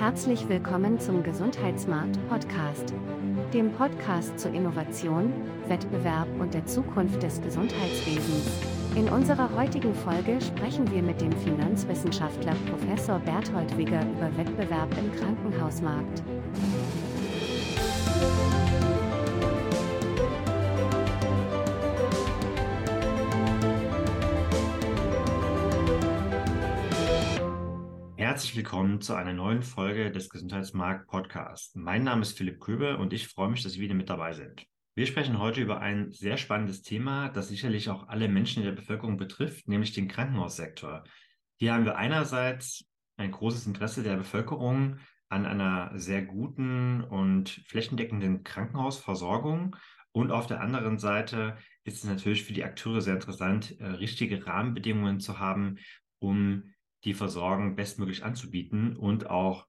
Herzlich willkommen zum Gesundheitsmarkt Podcast, dem Podcast zur Innovation, Wettbewerb und der Zukunft des Gesundheitswesens. In unserer heutigen Folge sprechen wir mit dem Finanzwissenschaftler Professor Berthold Wigger über Wettbewerb im Krankenhausmarkt. Herzlich willkommen zu einer neuen Folge des Gesundheitsmarkt Podcasts. Mein Name ist Philipp Köbe und ich freue mich, dass Sie wieder mit dabei sind. Wir sprechen heute über ein sehr spannendes Thema, das sicherlich auch alle Menschen in der Bevölkerung betrifft, nämlich den Krankenhaussektor. Hier haben wir einerseits ein großes Interesse der Bevölkerung an einer sehr guten und flächendeckenden Krankenhausversorgung. Und auf der anderen Seite ist es natürlich für die Akteure sehr interessant, äh, richtige Rahmenbedingungen zu haben, um die Versorgung bestmöglich anzubieten und auch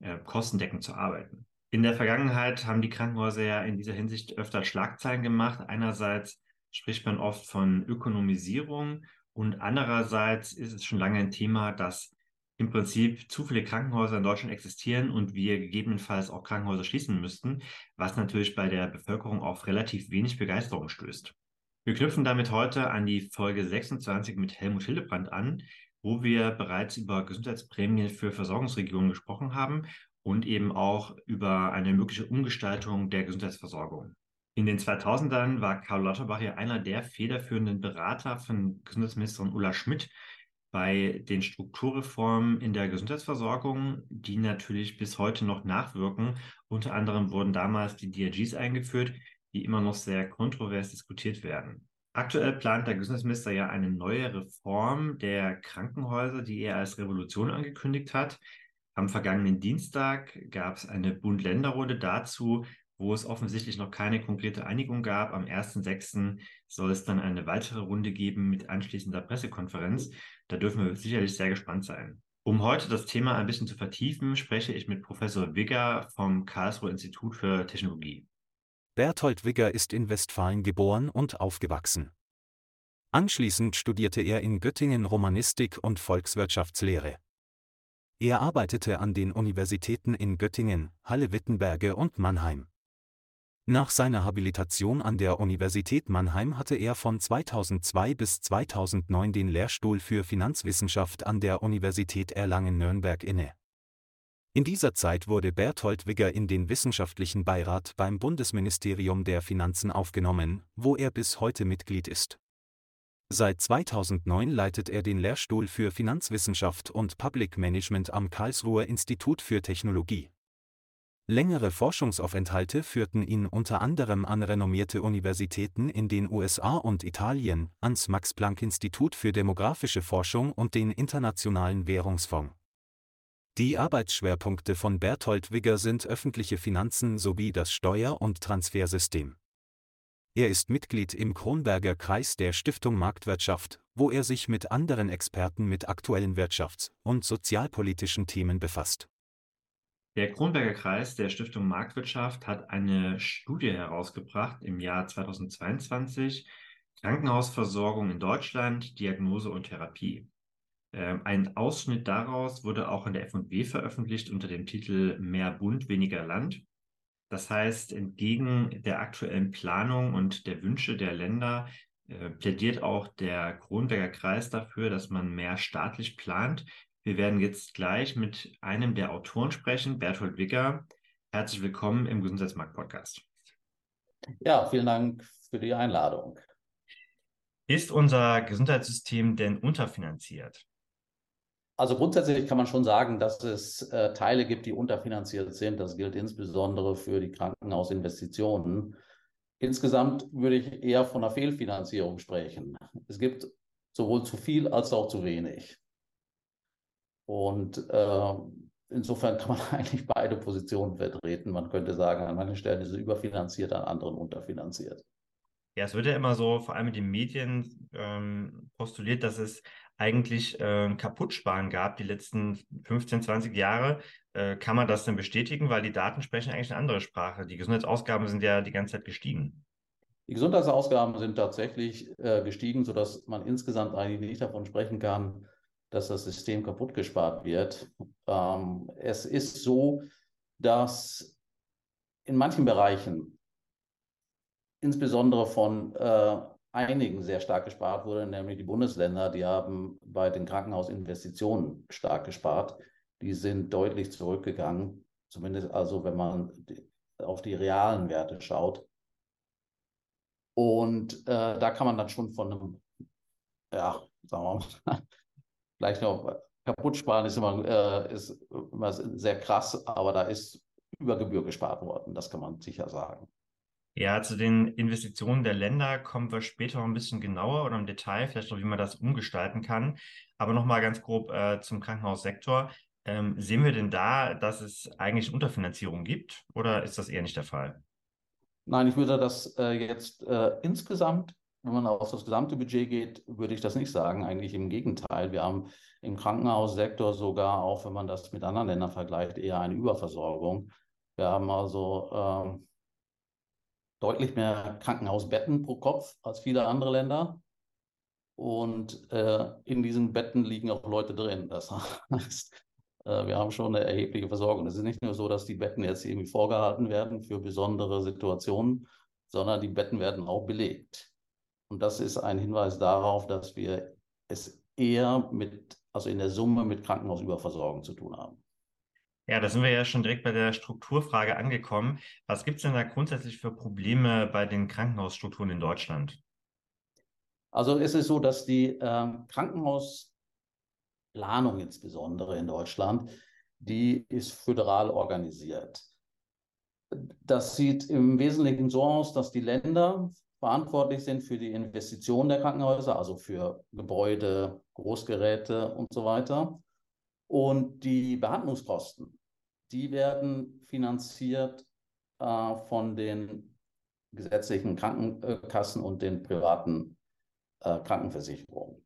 äh, kostendeckend zu arbeiten. In der Vergangenheit haben die Krankenhäuser ja in dieser Hinsicht öfter Schlagzeilen gemacht. Einerseits spricht man oft von Ökonomisierung und andererseits ist es schon lange ein Thema, dass im Prinzip zu viele Krankenhäuser in Deutschland existieren und wir gegebenenfalls auch Krankenhäuser schließen müssten, was natürlich bei der Bevölkerung auf relativ wenig Begeisterung stößt. Wir knüpfen damit heute an die Folge 26 mit Helmut Hildebrand an, wo wir bereits über Gesundheitsprämien für Versorgungsregionen gesprochen haben und eben auch über eine mögliche Umgestaltung der Gesundheitsversorgung. In den 2000ern war Karl Lauterbach ja einer der federführenden Berater von Gesundheitsministerin Ulla Schmidt bei den Strukturreformen in der Gesundheitsversorgung, die natürlich bis heute noch nachwirken. Unter anderem wurden damals die DRGs eingeführt, die immer noch sehr kontrovers diskutiert werden. Aktuell plant der Gesundheitsminister ja eine neue Reform der Krankenhäuser, die er als Revolution angekündigt hat. Am vergangenen Dienstag gab es eine Bund-Länder-Runde dazu, wo es offensichtlich noch keine konkrete Einigung gab. Am 1.6. soll es dann eine weitere Runde geben mit anschließender Pressekonferenz. Da dürfen wir sicherlich sehr gespannt sein. Um heute das Thema ein bisschen zu vertiefen, spreche ich mit Professor Wigger vom Karlsruher Institut für Technologie. Berthold Wigger ist in Westfalen geboren und aufgewachsen. Anschließend studierte er in Göttingen Romanistik und Volkswirtschaftslehre. Er arbeitete an den Universitäten in Göttingen, Halle-Wittenberge und Mannheim. Nach seiner Habilitation an der Universität Mannheim hatte er von 2002 bis 2009 den Lehrstuhl für Finanzwissenschaft an der Universität Erlangen-Nürnberg inne. In dieser Zeit wurde Berthold Wigger in den wissenschaftlichen Beirat beim Bundesministerium der Finanzen aufgenommen, wo er bis heute Mitglied ist. Seit 2009 leitet er den Lehrstuhl für Finanzwissenschaft und Public Management am Karlsruher Institut für Technologie. Längere Forschungsaufenthalte führten ihn unter anderem an renommierte Universitäten in den USA und Italien, ans Max-Planck-Institut für demografische Forschung und den Internationalen Währungsfonds. Die Arbeitsschwerpunkte von Berthold Wigger sind öffentliche Finanzen sowie das Steuer- und Transfersystem. Er ist Mitglied im Kronberger Kreis der Stiftung Marktwirtschaft, wo er sich mit anderen Experten mit aktuellen wirtschafts- und sozialpolitischen Themen befasst. Der Kronberger Kreis der Stiftung Marktwirtschaft hat eine Studie herausgebracht im Jahr 2022 Krankenhausversorgung in Deutschland, Diagnose und Therapie. Ähm, ein Ausschnitt daraus wurde auch in der FW veröffentlicht unter dem Titel Mehr Bund, weniger Land. Das heißt, entgegen der aktuellen Planung und der Wünsche der Länder äh, plädiert auch der Kronberger Kreis dafür, dass man mehr staatlich plant. Wir werden jetzt gleich mit einem der Autoren sprechen, Berthold Wicker. Herzlich willkommen im Gesundheitsmarkt-Podcast. Ja, vielen Dank für die Einladung. Ist unser Gesundheitssystem denn unterfinanziert? Also grundsätzlich kann man schon sagen, dass es äh, Teile gibt, die unterfinanziert sind. Das gilt insbesondere für die Krankenhausinvestitionen. Insgesamt würde ich eher von einer Fehlfinanzierung sprechen. Es gibt sowohl zu viel als auch zu wenig. Und äh, insofern kann man eigentlich beide Positionen vertreten. Man könnte sagen, an manchen Stellen ist es überfinanziert, an anderen unterfinanziert. Ja, es wird ja immer so, vor allem in den Medien, ähm, postuliert, dass es eigentlich äh, Kaputtsparen gab die letzten 15, 20 Jahre. Äh, kann man das denn bestätigen? Weil die Daten sprechen eigentlich eine andere Sprache. Die Gesundheitsausgaben sind ja die ganze Zeit gestiegen. Die Gesundheitsausgaben sind tatsächlich äh, gestiegen, sodass man insgesamt eigentlich nicht davon sprechen kann, dass das System kaputt gespart wird. Ähm, es ist so, dass in manchen Bereichen, insbesondere von äh, einigen sehr stark gespart wurde, nämlich die Bundesländer, die haben bei den Krankenhausinvestitionen stark gespart. Die sind deutlich zurückgegangen, zumindest also wenn man auf die realen Werte schaut. Und äh, da kann man dann schon von einem, ja, sagen wir mal, vielleicht noch kaputt sparen ist immer, äh, ist immer sehr krass, aber da ist über Gebühr gespart worden, das kann man sicher sagen. Ja, zu den Investitionen der Länder kommen wir später noch ein bisschen genauer oder im Detail, vielleicht noch, wie man das umgestalten kann. Aber nochmal ganz grob äh, zum Krankenhaussektor. Ähm, sehen wir denn da, dass es eigentlich Unterfinanzierung gibt oder ist das eher nicht der Fall? Nein, ich würde das äh, jetzt äh, insgesamt, wenn man auf das gesamte Budget geht, würde ich das nicht sagen. Eigentlich im Gegenteil. Wir haben im Krankenhaussektor sogar, auch wenn man das mit anderen Ländern vergleicht, eher eine Überversorgung. Wir haben also ähm, deutlich mehr Krankenhausbetten pro Kopf als viele andere Länder. Und äh, in diesen Betten liegen auch Leute drin. Das heißt, äh, wir haben schon eine erhebliche Versorgung. Es ist nicht nur so, dass die Betten jetzt irgendwie vorgehalten werden für besondere Situationen, sondern die Betten werden auch belegt. Und das ist ein Hinweis darauf, dass wir es eher mit, also in der Summe mit Krankenhausüberversorgung zu tun haben. Ja, da sind wir ja schon direkt bei der Strukturfrage angekommen. Was gibt es denn da grundsätzlich für Probleme bei den Krankenhausstrukturen in Deutschland? Also es ist so, dass die äh, Krankenhausplanung insbesondere in Deutschland, die ist föderal organisiert. Das sieht im Wesentlichen so aus, dass die Länder verantwortlich sind für die Investition der Krankenhäuser, also für Gebäude, Großgeräte und so weiter. Und die Behandlungskosten die werden finanziert äh, von den gesetzlichen Krankenkassen und den privaten äh, Krankenversicherungen.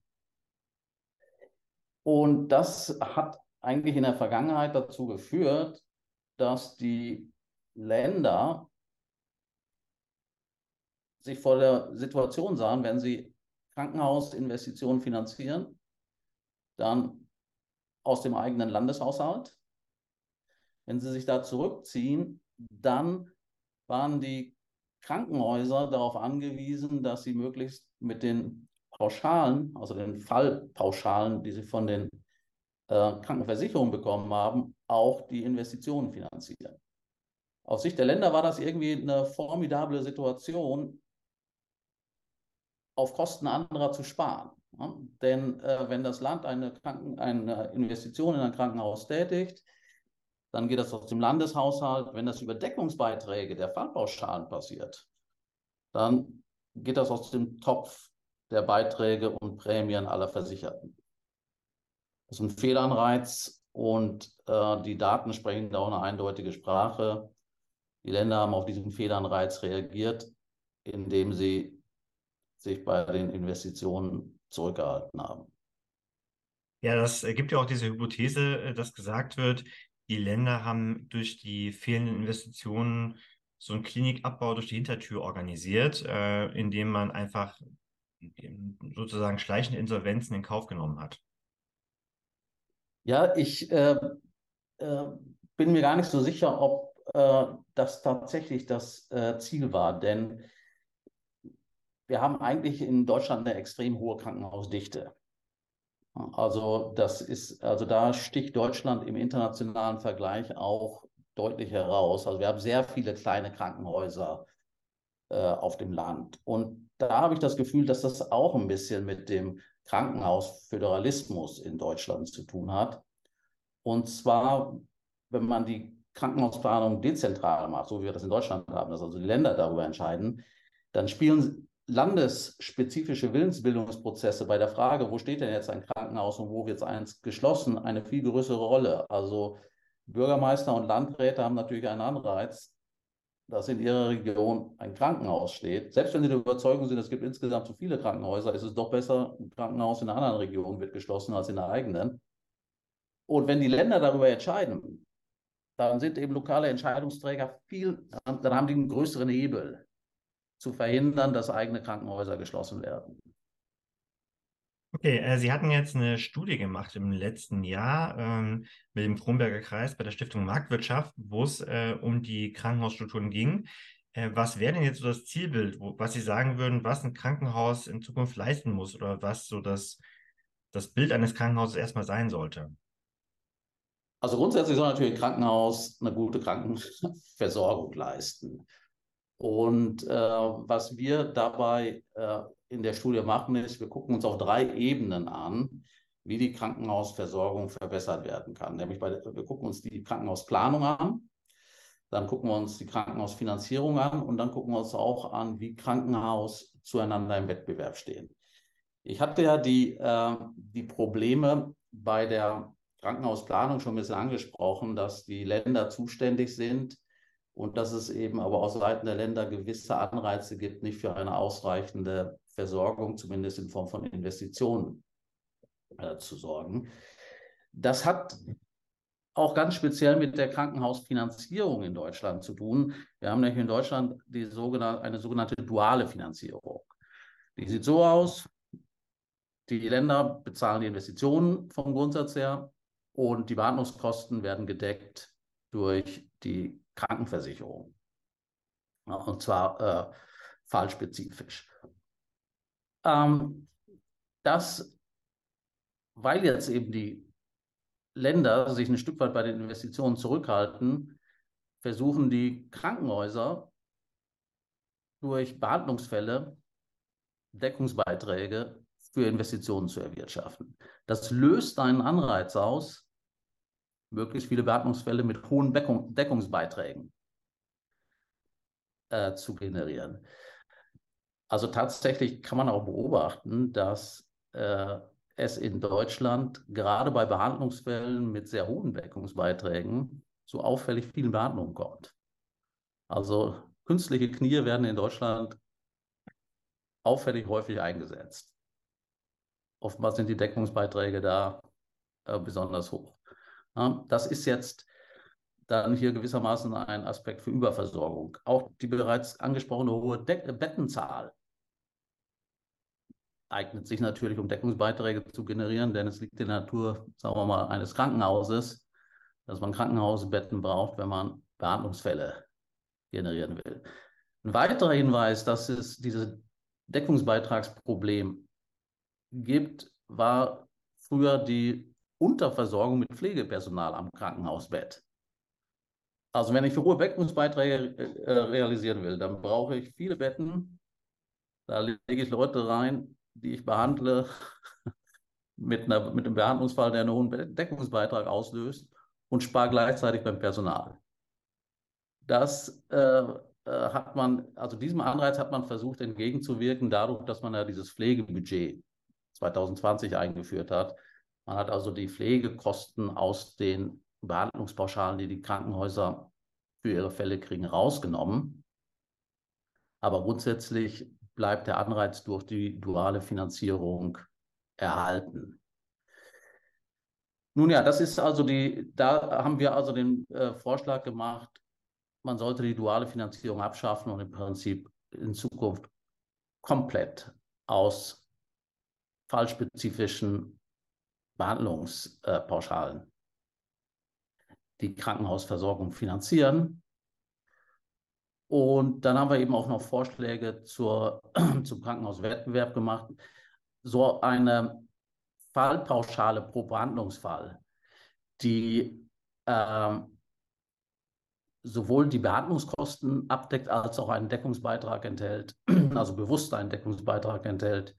Und das hat eigentlich in der Vergangenheit dazu geführt, dass die Länder sich vor der Situation sahen, wenn sie Krankenhausinvestitionen finanzieren, dann aus dem eigenen Landeshaushalt wenn sie sich da zurückziehen, dann waren die Krankenhäuser darauf angewiesen, dass sie möglichst mit den Pauschalen, also den Fallpauschalen, die sie von den äh, Krankenversicherungen bekommen haben, auch die Investitionen finanzieren. Aus Sicht der Länder war das irgendwie eine formidable Situation, auf Kosten anderer zu sparen. Ja? Denn äh, wenn das Land eine, Kranken-, eine Investition in ein Krankenhaus tätigt, dann geht das aus dem Landeshaushalt. Wenn das über Deckungsbeiträge der Fallpauschalen passiert, dann geht das aus dem Topf der Beiträge und Prämien aller Versicherten. Das ist ein Fehlanreiz und äh, die Daten sprechen da auch eine eindeutige Sprache. Die Länder haben auf diesen Fehlanreiz reagiert, indem sie sich bei den Investitionen zurückgehalten haben. Ja, das gibt ja auch diese Hypothese, äh, dass gesagt wird, die Länder haben durch die fehlenden Investitionen so einen Klinikabbau durch die Hintertür organisiert, äh, indem man einfach sozusagen schleichende Insolvenzen in Kauf genommen hat. Ja, ich äh, äh, bin mir gar nicht so sicher, ob äh, das tatsächlich das äh, Ziel war, denn wir haben eigentlich in Deutschland eine extrem hohe Krankenhausdichte. Also das ist, also da sticht Deutschland im internationalen Vergleich auch deutlich heraus. Also wir haben sehr viele kleine Krankenhäuser äh, auf dem Land. Und da habe ich das Gefühl, dass das auch ein bisschen mit dem Krankenhausföderalismus in Deutschland zu tun hat. Und zwar, wenn man die Krankenhausplanung dezentral macht, so wie wir das in Deutschland haben, dass also die Länder darüber entscheiden, dann spielen landesspezifische Willensbildungsprozesse bei der Frage, wo steht denn jetzt ein Krankenhaus und wo wird eins geschlossen, eine viel größere Rolle. Also Bürgermeister und Landräte haben natürlich einen Anreiz, dass in ihrer Region ein Krankenhaus steht. Selbst wenn sie der Überzeugung sind, es gibt insgesamt zu viele Krankenhäuser, ist es doch besser, ein Krankenhaus in einer anderen Region wird geschlossen als in der eigenen. Und wenn die Länder darüber entscheiden, dann sind eben lokale Entscheidungsträger viel, dann haben die einen größeren Hebel zu verhindern, dass eigene Krankenhäuser geschlossen werden. Okay, äh, Sie hatten jetzt eine Studie gemacht im letzten Jahr ähm, mit dem Kronberger Kreis bei der Stiftung Marktwirtschaft, wo es äh, um die Krankenhausstrukturen ging. Äh, was wäre denn jetzt so das Zielbild, wo, was Sie sagen würden, was ein Krankenhaus in Zukunft leisten muss oder was so das, das Bild eines Krankenhauses erstmal sein sollte? Also grundsätzlich soll natürlich ein Krankenhaus eine gute Krankenversorgung leisten. Und äh, was wir dabei äh, in der Studie machen, ist, wir gucken uns auf drei Ebenen an, wie die Krankenhausversorgung verbessert werden kann. Nämlich bei, wir gucken uns die Krankenhausplanung an, dann gucken wir uns die Krankenhausfinanzierung an und dann gucken wir uns auch an, wie Krankenhaus zueinander im Wettbewerb stehen. Ich hatte ja die, äh, die Probleme bei der Krankenhausplanung schon ein bisschen angesprochen, dass die Länder zuständig sind und dass es eben aber aus Seiten der Länder gewisse Anreize gibt, nicht für eine ausreichende Versorgung, zumindest in Form von Investitionen, äh, zu sorgen. Das hat auch ganz speziell mit der Krankenhausfinanzierung in Deutschland zu tun. Wir haben nämlich in Deutschland die sogenannte, eine sogenannte duale Finanzierung. Die sieht so aus, die Länder bezahlen die Investitionen vom Grundsatz her und die Behandlungskosten werden gedeckt durch die Krankenversicherung. Und zwar äh, fallspezifisch. Ähm, das, weil jetzt eben die Länder sich ein Stück weit bei den Investitionen zurückhalten, versuchen die Krankenhäuser durch Behandlungsfälle Deckungsbeiträge für Investitionen zu erwirtschaften. Das löst einen Anreiz aus, möglichst viele Beatmungsfälle mit hohen Deckung, Deckungsbeiträgen äh, zu generieren. Also tatsächlich kann man auch beobachten, dass äh, es in Deutschland gerade bei Behandlungsfällen mit sehr hohen Deckungsbeiträgen zu auffällig vielen Behandlungen kommt. Also künstliche Knie werden in Deutschland auffällig häufig eingesetzt. Oftmals sind die Deckungsbeiträge da äh, besonders hoch. Ja, das ist jetzt dann hier gewissermaßen ein Aspekt für Überversorgung. Auch die bereits angesprochene hohe De Bettenzahl eignet sich natürlich, um Deckungsbeiträge zu generieren, denn es liegt in der Natur, sagen wir mal, eines Krankenhauses, dass man Krankenhausbetten braucht, wenn man Behandlungsfälle generieren will. Ein weiterer Hinweis, dass es dieses Deckungsbeitragsproblem gibt, war früher die Unterversorgung mit Pflegepersonal am Krankenhausbett. Also wenn ich für hohe Beckungsbeiträge äh, realisieren will, dann brauche ich viele Betten. Da lege ich Leute rein, die ich behandle mit, einer, mit einem Behandlungsfall, der einen hohen Deckungsbeitrag auslöst und spare gleichzeitig beim Personal. Das äh, äh, hat man, also diesem Anreiz hat man versucht entgegenzuwirken, dadurch, dass man ja dieses Pflegebudget 2020 eingeführt hat. Man hat also die Pflegekosten aus den Behandlungspauschalen, die die Krankenhäuser für ihre Fälle kriegen, rausgenommen. Aber grundsätzlich bleibt der Anreiz durch die duale Finanzierung erhalten. Nun ja, das ist also die, da haben wir also den äh, Vorschlag gemacht, man sollte die duale Finanzierung abschaffen und im Prinzip in Zukunft komplett aus fallspezifischen Behandlungspauschalen die Krankenhausversorgung finanzieren. Und dann haben wir eben auch noch Vorschläge zur, zum Krankenhauswettbewerb gemacht. So eine Fallpauschale pro Behandlungsfall, die äh, sowohl die Behandlungskosten abdeckt, als auch einen Deckungsbeitrag enthält, also bewusst einen Deckungsbeitrag enthält,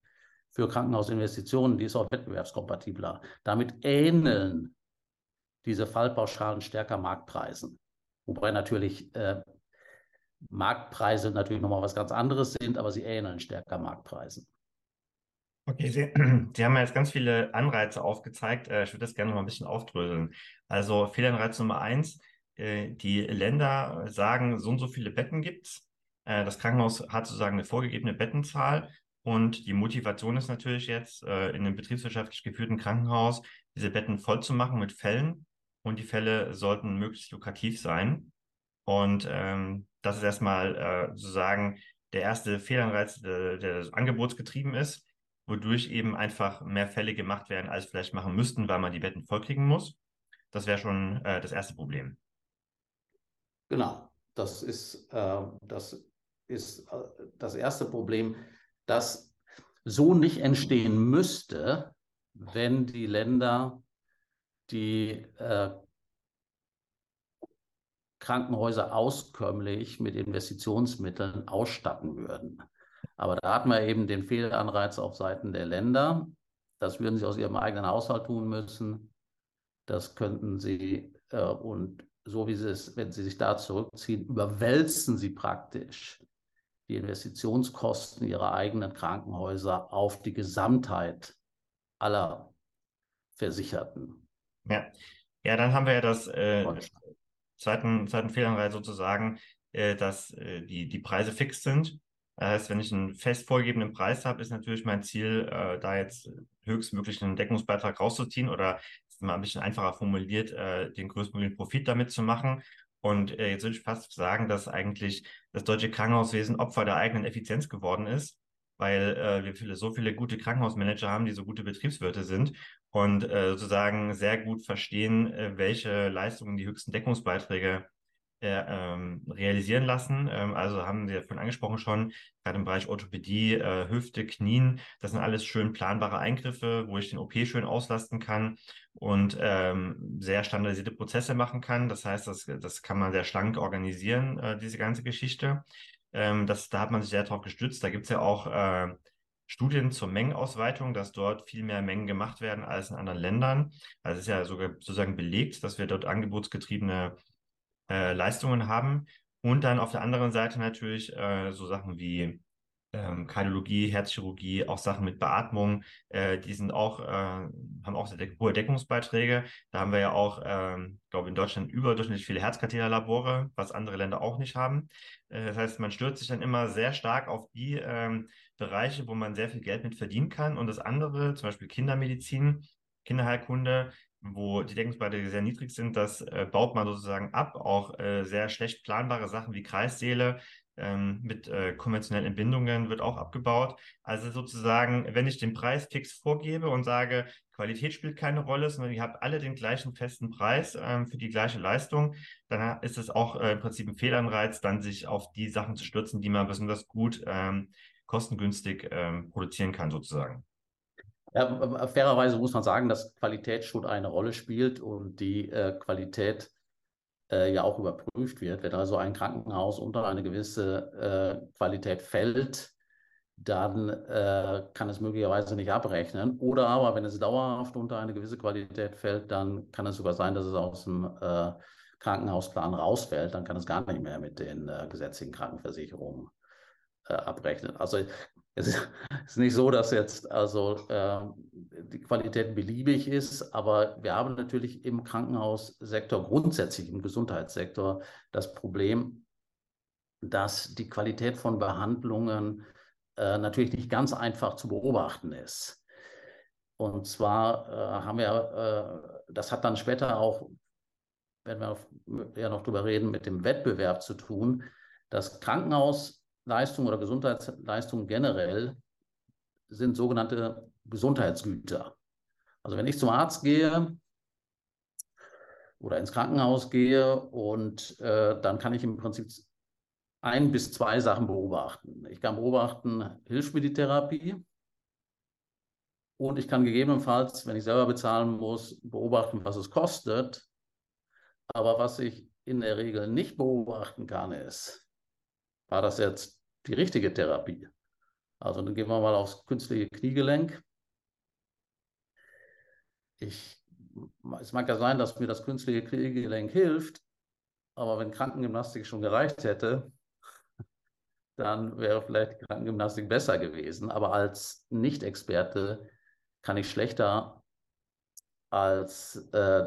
für Krankenhausinvestitionen, die ist auch wettbewerbskompatibler. Damit ähneln diese Fallpauschalen stärker Marktpreisen. Wobei natürlich äh, Marktpreise natürlich nochmal was ganz anderes sind, aber sie ähneln stärker Marktpreisen. Okay, Sie, Sie haben ja jetzt ganz viele Anreize aufgezeigt. Äh, ich würde das gerne noch mal ein bisschen aufdröseln. Also Fehlanreiz Nummer eins, äh, die Länder sagen, so und so viele Betten gibt es. Äh, das Krankenhaus hat sozusagen eine vorgegebene Bettenzahl und die Motivation ist natürlich jetzt, in einem betriebswirtschaftlich geführten Krankenhaus diese Betten voll zu machen mit Fällen. Und die Fälle sollten möglichst lukrativ sein. Und ähm, das ist erstmal äh, sozusagen der erste Fehlanreiz, der, der angebotsgetrieben ist. wodurch eben einfach mehr Fälle gemacht werden, als vielleicht machen müssten, weil man die Betten vollkriegen muss. Das wäre schon äh, das erste Problem. Genau, das ist, äh, das, ist äh, das erste Problem, das so nicht entstehen müsste, wenn die Länder die äh, Krankenhäuser auskömmlich mit Investitionsmitteln ausstatten würden. Aber da hatten wir eben den Fehlanreiz auf Seiten der Länder. Das würden sie aus ihrem eigenen Haushalt tun müssen. Das könnten sie, äh, und so wie sie es, wenn sie sich da zurückziehen, überwälzen sie praktisch die Investitionskosten ihrer eigenen Krankenhäuser auf die Gesamtheit aller Versicherten. Ja, ja dann haben wir ja das äh, zweiten, zweiten Fehlanreiz sozusagen, äh, dass äh, die, die Preise fix sind. Das heißt, wenn ich einen fest vorgegebenen Preis habe, ist natürlich mein Ziel, äh, da jetzt höchstmöglichen Deckungsbeitrag rauszuziehen oder mal ein bisschen einfacher formuliert, äh, den größtmöglichen Profit damit zu machen. Und äh, jetzt würde ich fast sagen, dass eigentlich das deutsche Krankenhauswesen Opfer der eigenen Effizienz geworden ist, weil äh, wir viele, so viele gute Krankenhausmanager haben, die so gute Betriebswirte sind und äh, sozusagen sehr gut verstehen, äh, welche Leistungen die höchsten Deckungsbeiträge äh, ähm, realisieren lassen. Ähm, also haben Sie ja vorhin angesprochen schon, gerade im Bereich Orthopädie, äh, Hüfte, Knien, das sind alles schön planbare Eingriffe, wo ich den OP schön auslasten kann und ähm, sehr standardisierte Prozesse machen kann. Das heißt, das, das kann man sehr schlank organisieren, äh, diese ganze Geschichte. Ähm, das, da hat man sich sehr darauf gestützt. Da gibt es ja auch äh, Studien zur Mengenausweitung, dass dort viel mehr Mengen gemacht werden als in anderen Ländern. Also es ist ja sogar sozusagen belegt, dass wir dort angebotsgetriebene äh, Leistungen haben. Und dann auf der anderen Seite natürlich äh, so Sachen wie ähm, Kardiologie, Herzchirurgie, auch Sachen mit Beatmung, äh, die sind auch, äh, haben auch sehr hohe Deckungsbeiträge. Da haben wir ja auch, ähm, glaube in Deutschland überdurchschnittlich viele Herzkatheterlabore, was andere Länder auch nicht haben. Äh, das heißt, man stürzt sich dann immer sehr stark auf die ähm, Bereiche, wo man sehr viel Geld mit verdienen kann. Und das andere, zum Beispiel Kindermedizin, Kinderheilkunde, wo die Deckungsbeiträge sehr niedrig sind, das äh, baut man sozusagen ab. Auch äh, sehr schlecht planbare Sachen wie Kreissäle ähm, mit äh, konventionellen Entbindungen wird auch abgebaut. Also sozusagen, wenn ich den Preis fix vorgebe und sage, Qualität spielt keine Rolle, sondern ihr habt alle den gleichen festen Preis ähm, für die gleiche Leistung, dann ist es auch äh, im Prinzip ein Fehlanreiz, dann sich auf die Sachen zu stürzen, die man besonders gut ähm, kostengünstig ähm, produzieren kann, sozusagen. Ja, fairerweise muss man sagen, dass Qualität schon eine Rolle spielt und die äh, Qualität äh, ja auch überprüft wird. Wenn also ein Krankenhaus unter eine gewisse äh, Qualität fällt, dann äh, kann es möglicherweise nicht abrechnen. Oder aber, wenn es dauerhaft unter eine gewisse Qualität fällt, dann kann es sogar sein, dass es aus dem äh, Krankenhausplan rausfällt. Dann kann es gar nicht mehr mit den äh, gesetzlichen Krankenversicherungen äh, abrechnen. Also es ist nicht so, dass jetzt also äh, die Qualität beliebig ist, aber wir haben natürlich im Krankenhaussektor, grundsätzlich im Gesundheitssektor, das Problem, dass die Qualität von Behandlungen äh, natürlich nicht ganz einfach zu beobachten ist. Und zwar äh, haben wir, äh, das hat dann später auch, werden wir ja noch drüber reden, mit dem Wettbewerb zu tun, dass Krankenhaus Leistungen oder Gesundheitsleistungen generell sind sogenannte Gesundheitsgüter. Also wenn ich zum Arzt gehe oder ins Krankenhaus gehe und äh, dann kann ich im Prinzip ein bis zwei Sachen beobachten. Ich kann beobachten, hilft mir die Therapie? Und ich kann gegebenenfalls, wenn ich selber bezahlen muss, beobachten, was es kostet. Aber was ich in der Regel nicht beobachten kann, ist, war das jetzt die richtige Therapie? Also dann gehen wir mal aufs künstliche Kniegelenk. Ich, es mag ja sein, dass mir das künstliche Kniegelenk hilft, aber wenn Krankengymnastik schon gereicht hätte, dann wäre vielleicht Krankengymnastik besser gewesen. Aber als Nicht-Experte kann ich schlechter als äh,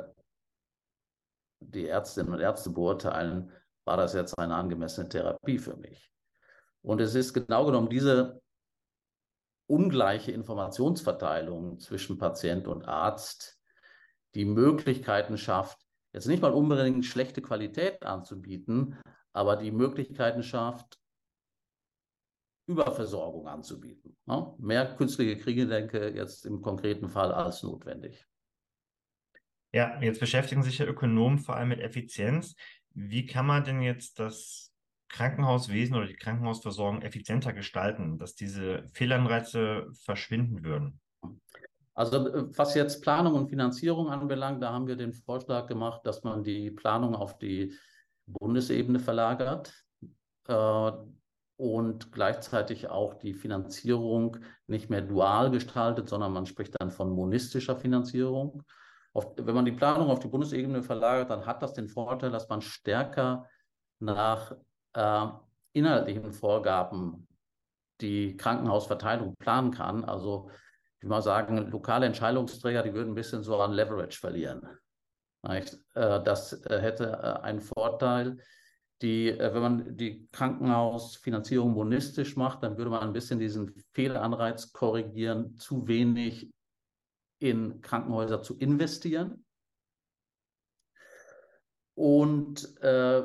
die Ärztinnen und Ärzte beurteilen, war das jetzt eine angemessene Therapie für mich. Und es ist genau genommen diese ungleiche Informationsverteilung zwischen Patient und Arzt, die Möglichkeiten schafft, jetzt nicht mal unbedingt schlechte Qualität anzubieten, aber die Möglichkeiten schafft, Überversorgung anzubieten. Ne? Mehr künstliche Kriege, denke jetzt im konkreten Fall als notwendig. Ja, jetzt beschäftigen sich ja Ökonomen vor allem mit Effizienz. Wie kann man denn jetzt das Krankenhauswesen oder die Krankenhausversorgung effizienter gestalten, dass diese Fehlanreize verschwinden würden? Also was jetzt Planung und Finanzierung anbelangt, da haben wir den Vorschlag gemacht, dass man die Planung auf die Bundesebene verlagert äh, und gleichzeitig auch die Finanzierung nicht mehr dual gestaltet, sondern man spricht dann von monistischer Finanzierung. Auf, wenn man die Planung auf die Bundesebene verlagert, dann hat das den Vorteil, dass man stärker nach äh, inhaltlichen Vorgaben die Krankenhausverteilung planen kann. Also ich will mal sagen, lokale Entscheidungsträger, die würden ein bisschen so an Leverage verlieren. Äh, das äh, hätte äh, einen Vorteil. Die, wenn man die Krankenhausfinanzierung monistisch macht, dann würde man ein bisschen diesen Fehlanreiz korrigieren, zu wenig in Krankenhäuser zu investieren. Und äh,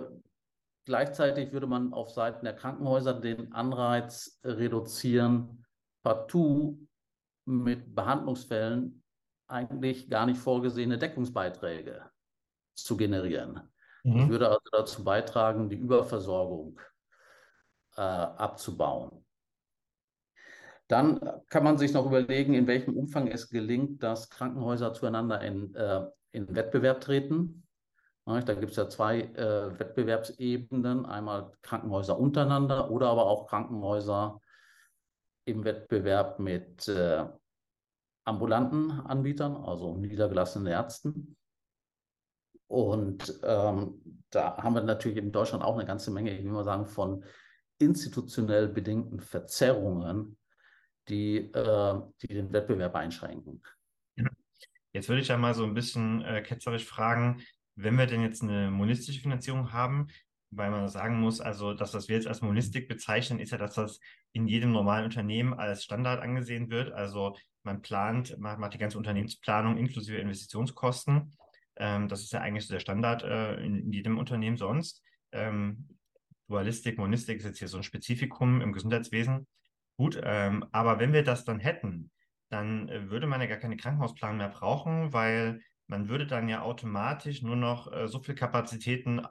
gleichzeitig würde man auf Seiten der Krankenhäuser den Anreiz reduzieren, partout mit Behandlungsfällen eigentlich gar nicht vorgesehene Deckungsbeiträge zu generieren. Mhm. Das würde also dazu beitragen, die Überversorgung äh, abzubauen. Dann kann man sich noch überlegen, in welchem Umfang es gelingt, dass Krankenhäuser zueinander in, äh, in Wettbewerb treten. Da gibt es ja zwei äh, Wettbewerbsebenen, einmal Krankenhäuser untereinander oder aber auch Krankenhäuser im Wettbewerb mit äh, ambulanten Anbietern, also niedergelassenen Ärzten. Und ähm, da haben wir natürlich in Deutschland auch eine ganze Menge, ich will mal sagen, von institutionell bedingten Verzerrungen, die, äh, die den Wettbewerb einschränken. Jetzt würde ich ja mal so ein bisschen äh, ketzerisch fragen, wenn wir denn jetzt eine monistische Finanzierung haben, weil man sagen muss, also das, was wir jetzt als Monistik bezeichnen, ist ja, dass das in jedem normalen Unternehmen als Standard angesehen wird. Also man plant, man macht die ganze Unternehmensplanung inklusive Investitionskosten. Ähm, das ist ja eigentlich so der Standard äh, in, in, jedem Unternehmen sonst. Ähm, Dualistik, Monistik ist jetzt hier so ein Spezifikum im Gesundheitswesen. Gut, ähm, aber wenn wir das dann hätten, dann äh, würde man ja gar keine Krankenhausplanung mehr brauchen, weil man würde dann ja automatisch nur noch äh, so viel Kapazitäten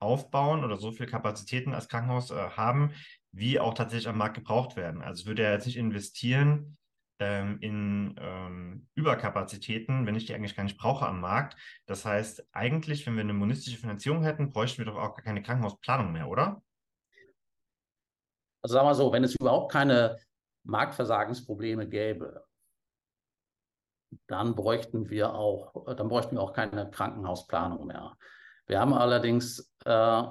aufbauen oder so viel Kapazitäten als Krankenhaus äh, haben, wie auch tatsächlich am Markt gebraucht werden. Also würde er jetzt nicht investieren ähm, in ähm, Überkapazitäten, wenn ich die eigentlich gar nicht brauche am Markt. Das heißt, eigentlich, wenn wir eine monistische Finanzierung hätten, bräuchten wir doch auch gar keine Krankenhausplanung mehr, oder? Also sagen wir so, wenn es überhaupt keine Marktversagensprobleme gäbe, dann bräuchten wir auch, dann bräuchten wir auch keine Krankenhausplanung mehr. Wir haben allerdings äh,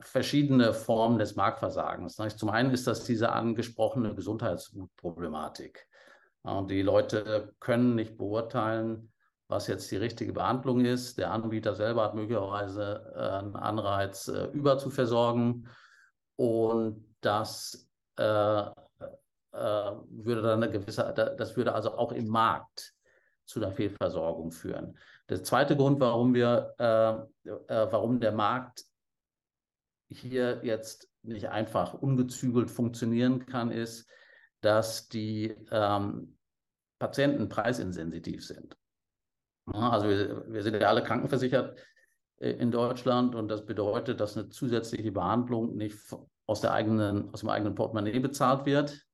verschiedene Formen des Marktversagens. Zum einen ist das diese angesprochene Gesundheitsgutproblematik. Die Leute können nicht beurteilen, was jetzt die richtige Behandlung ist. Der Anbieter selber hat möglicherweise äh, einen Anreiz, äh, überzuversorgen. Und das äh, äh, würde dann eine gewisse, das würde also auch im Markt zu einer Fehlversorgung führen. Der zweite Grund, warum wir, äh, äh, warum der Markt hier jetzt nicht einfach ungezügelt funktionieren kann, ist, dass die ähm, Patienten preisinsensitiv sind. Also wir, wir, sind ja alle krankenversichert äh, in Deutschland und das bedeutet, dass eine zusätzliche Behandlung nicht aus, der eigenen, aus dem eigenen Portemonnaie bezahlt wird,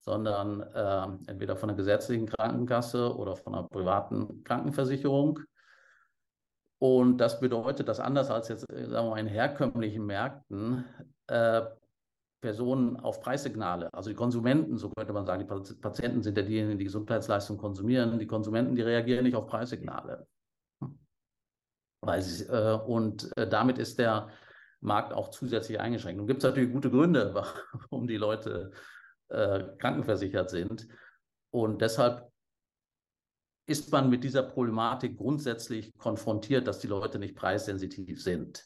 sondern äh, entweder von der gesetzlichen Krankenkasse oder von einer privaten Krankenversicherung. Und das bedeutet, dass anders als jetzt äh, sagen wir mal, in herkömmlichen Märkten äh, Personen auf Preissignale, also die Konsumenten, so könnte man sagen, die Patienten sind ja diejenigen, die Gesundheitsleistungen konsumieren, die Konsumenten, die reagieren nicht auf Preissignale. Weil sie, äh, und äh, damit ist der Markt auch zusätzlich eingeschränkt. Und gibt es natürlich gute Gründe, warum die Leute äh, krankenversichert sind. Und deshalb ist man mit dieser Problematik grundsätzlich konfrontiert, dass die Leute nicht preissensitiv sind.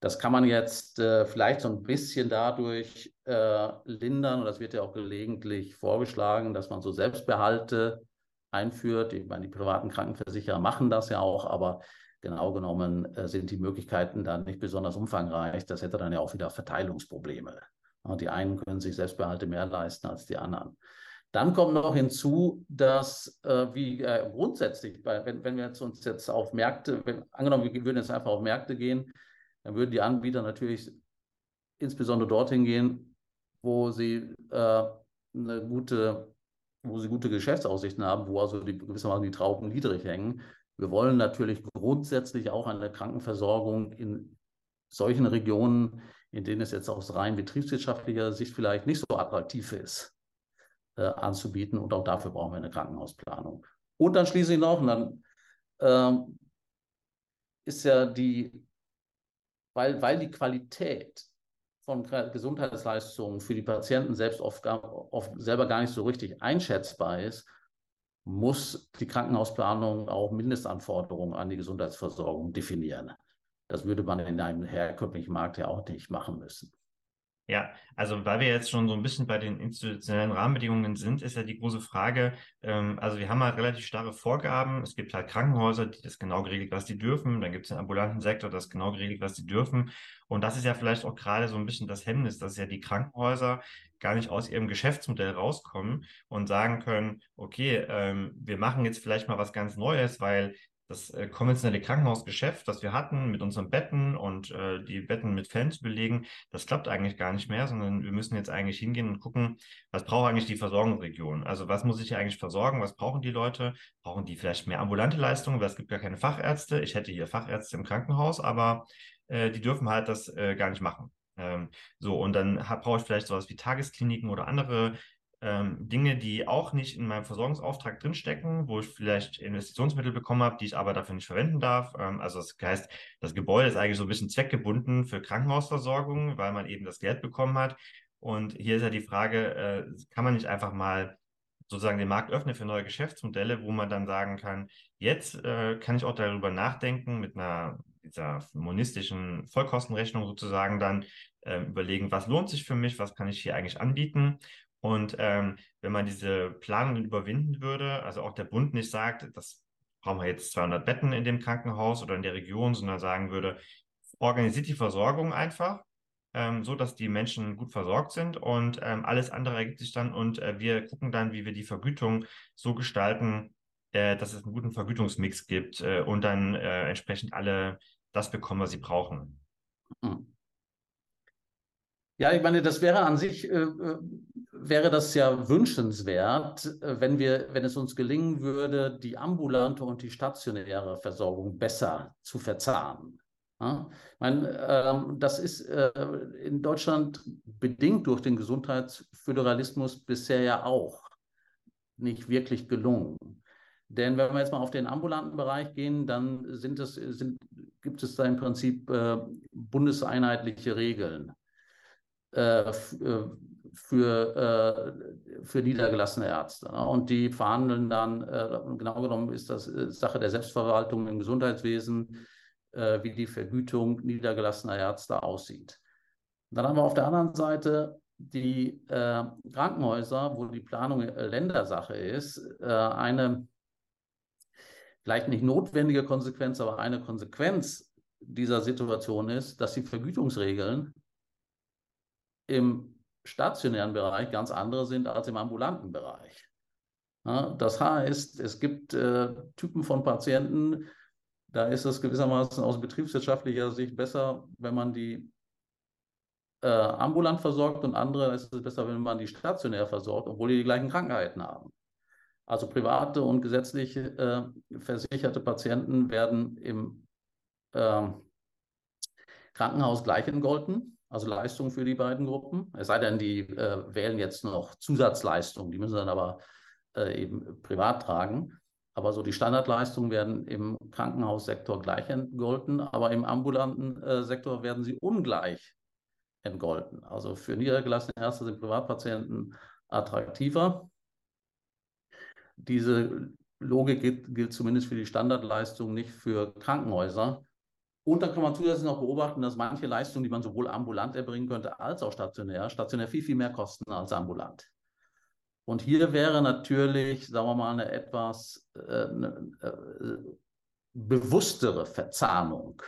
Das kann man jetzt äh, vielleicht so ein bisschen dadurch äh, lindern, und das wird ja auch gelegentlich vorgeschlagen, dass man so Selbstbehalte einführt. Ich meine, die privaten Krankenversicherer machen das ja auch, aber genau genommen äh, sind die Möglichkeiten dann nicht besonders umfangreich. Das hätte dann ja auch wieder Verteilungsprobleme. Die einen können sich Selbstbehalte mehr leisten als die anderen. Dann kommt noch hinzu, dass äh, wie äh, grundsätzlich, wenn, wenn wir jetzt uns jetzt auf Märkte, wenn, angenommen, wir würden jetzt einfach auf Märkte gehen, dann würden die Anbieter natürlich insbesondere dorthin gehen, wo sie äh, eine gute, wo sie gute Geschäftsaussichten haben, wo also die, gewissermaßen die Trauben niedrig hängen. Wir wollen natürlich grundsätzlich auch eine Krankenversorgung in solchen Regionen, in denen es jetzt aus rein betriebswirtschaftlicher Sicht vielleicht nicht so attraktiv ist, äh, anzubieten. Und auch dafür brauchen wir eine Krankenhausplanung. Und dann schließlich noch, und dann ähm, ist ja die, weil, weil die Qualität von Gesundheitsleistungen für die Patienten selbst oft, oft selber gar nicht so richtig einschätzbar ist, muss die Krankenhausplanung auch Mindestanforderungen an die Gesundheitsversorgung definieren. Das würde man in einem herkömmlichen Markt ja auch nicht machen müssen. Ja, also weil wir jetzt schon so ein bisschen bei den institutionellen Rahmenbedingungen sind, ist ja die große Frage, ähm, also wir haben halt relativ starre Vorgaben. Es gibt halt Krankenhäuser, die das genau geregelt, was die dürfen. Dann gibt es den ambulanten Sektor, das genau geregelt, was die dürfen. Und das ist ja vielleicht auch gerade so ein bisschen das Hemmnis, dass ja die Krankenhäuser gar nicht aus ihrem Geschäftsmodell rauskommen und sagen können, okay, ähm, wir machen jetzt vielleicht mal was ganz Neues, weil das äh, konventionelle Krankenhausgeschäft, das wir hatten mit unseren Betten und äh, die Betten mit Fällen zu belegen, das klappt eigentlich gar nicht mehr, sondern wir müssen jetzt eigentlich hingehen und gucken, was braucht eigentlich die Versorgungsregion? Also was muss ich hier eigentlich versorgen? Was brauchen die Leute? Brauchen die vielleicht mehr ambulante Leistungen, weil es gibt gar keine Fachärzte. Ich hätte hier Fachärzte im Krankenhaus, aber äh, die dürfen halt das äh, gar nicht machen. Ähm, so, und dann brauche ich vielleicht sowas wie Tageskliniken oder andere ähm, Dinge, die auch nicht in meinem Versorgungsauftrag drinstecken, wo ich vielleicht Investitionsmittel bekommen habe, die ich aber dafür nicht verwenden darf. Ähm, also das heißt, das Gebäude ist eigentlich so ein bisschen zweckgebunden für Krankenhausversorgung, weil man eben das Geld bekommen hat. Und hier ist ja die Frage, äh, kann man nicht einfach mal sozusagen den Markt öffnen für neue Geschäftsmodelle, wo man dann sagen kann, jetzt äh, kann ich auch darüber nachdenken, mit einer dieser monistischen Vollkostenrechnung sozusagen dann äh, überlegen, was lohnt sich für mich, was kann ich hier eigentlich anbieten und ähm, wenn man diese Planungen überwinden würde, also auch der Bund nicht sagt, das brauchen wir jetzt 200 Betten in dem Krankenhaus oder in der Region, sondern sagen würde, organisiert die Versorgung einfach, ähm, so dass die Menschen gut versorgt sind und ähm, alles andere ergibt sich dann und äh, wir gucken dann, wie wir die Vergütung so gestalten, äh, dass es einen guten Vergütungsmix gibt äh, und dann äh, entsprechend alle das bekommen, was sie brauchen. Mhm. Ja, ich meine, das wäre an sich, äh, äh, wäre das ja wünschenswert, äh, wenn wir, wenn es uns gelingen würde, die ambulante und die stationäre Versorgung besser zu verzahnen. Ja? Ich meine, ähm, das ist äh, in Deutschland bedingt durch den Gesundheitsföderalismus bisher ja auch nicht wirklich gelungen. Denn wenn wir jetzt mal auf den ambulanten Bereich gehen, dann sind es, sind, gibt es da im Prinzip äh, bundeseinheitliche Regeln. Äh, äh, für, äh, für niedergelassene Ärzte. Ne? Und die verhandeln dann, genau genommen ist das Sache der Selbstverwaltung im Gesundheitswesen, wie die Vergütung niedergelassener Ärzte aussieht. Dann haben wir auf der anderen Seite die äh, Krankenhäuser, wo die Planung Ländersache ist, äh, eine vielleicht nicht notwendige Konsequenz, aber eine Konsequenz dieser Situation ist, dass die Vergütungsregeln im stationären Bereich ganz andere sind als im ambulanten Bereich. Ja, das heißt, es gibt äh, Typen von Patienten, da ist es gewissermaßen aus betriebswirtschaftlicher Sicht besser, wenn man die äh, ambulant versorgt und andere ist es besser, wenn man die stationär versorgt, obwohl die die gleichen Krankheiten haben. Also private und gesetzlich äh, versicherte Patienten werden im ähm, Krankenhaus gleich entgolten also Leistungen für die beiden Gruppen. Es sei denn, die äh, wählen jetzt noch Zusatzleistungen, die müssen dann aber äh, eben privat tragen. Aber so die Standardleistungen werden im Krankenhaussektor gleich entgolten, aber im ambulanten äh, Sektor werden sie ungleich entgolten. Also für niedergelassene Ärzte sind Privatpatienten attraktiver. Diese Logik gilt, gilt zumindest für die Standardleistungen, nicht für Krankenhäuser. Und dann kann man zusätzlich noch beobachten, dass manche Leistungen, die man sowohl ambulant erbringen könnte als auch stationär, stationär viel, viel mehr kosten als ambulant. Und hier wäre natürlich, sagen wir mal, eine etwas äh, äh, bewusstere Verzahnung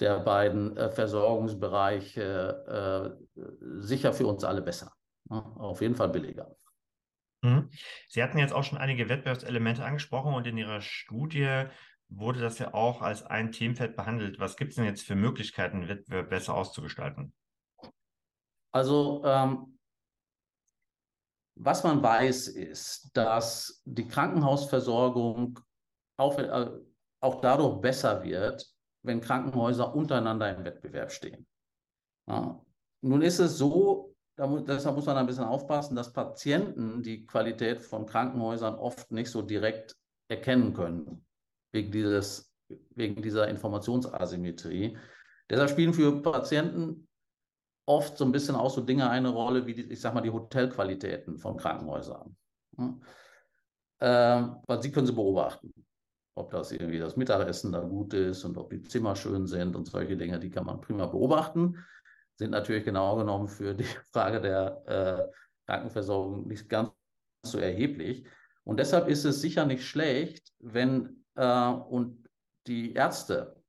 der beiden äh, Versorgungsbereiche äh, sicher für uns alle besser. Ja, auf jeden Fall billiger. Mhm. Sie hatten jetzt auch schon einige Wettbewerbselemente angesprochen und in Ihrer Studie wurde das ja auch als ein Themenfeld behandelt. Was gibt es denn jetzt für Möglichkeiten, Wettbewerb besser auszugestalten? Also ähm, was man weiß, ist, dass die Krankenhausversorgung auch, äh, auch dadurch besser wird, wenn Krankenhäuser untereinander im Wettbewerb stehen. Ja. Nun ist es so, da mu deshalb muss man ein bisschen aufpassen, dass Patienten die Qualität von Krankenhäusern oft nicht so direkt erkennen können, wegen, dieses, wegen dieser Informationsasymmetrie. Deshalb spielen für Patienten oft so ein bisschen auch so Dinge eine Rolle, wie die, ich sag mal, die Hotelqualitäten von Krankenhäusern. Ja. Ähm, weil sie können sie beobachten ob das irgendwie das Mittagessen da gut ist und ob die Zimmer schön sind und solche Dinge, die kann man prima beobachten, sind natürlich genau genommen für die Frage der äh, Krankenversorgung nicht ganz so erheblich. Und deshalb ist es sicher nicht schlecht, wenn äh, und die Ärzte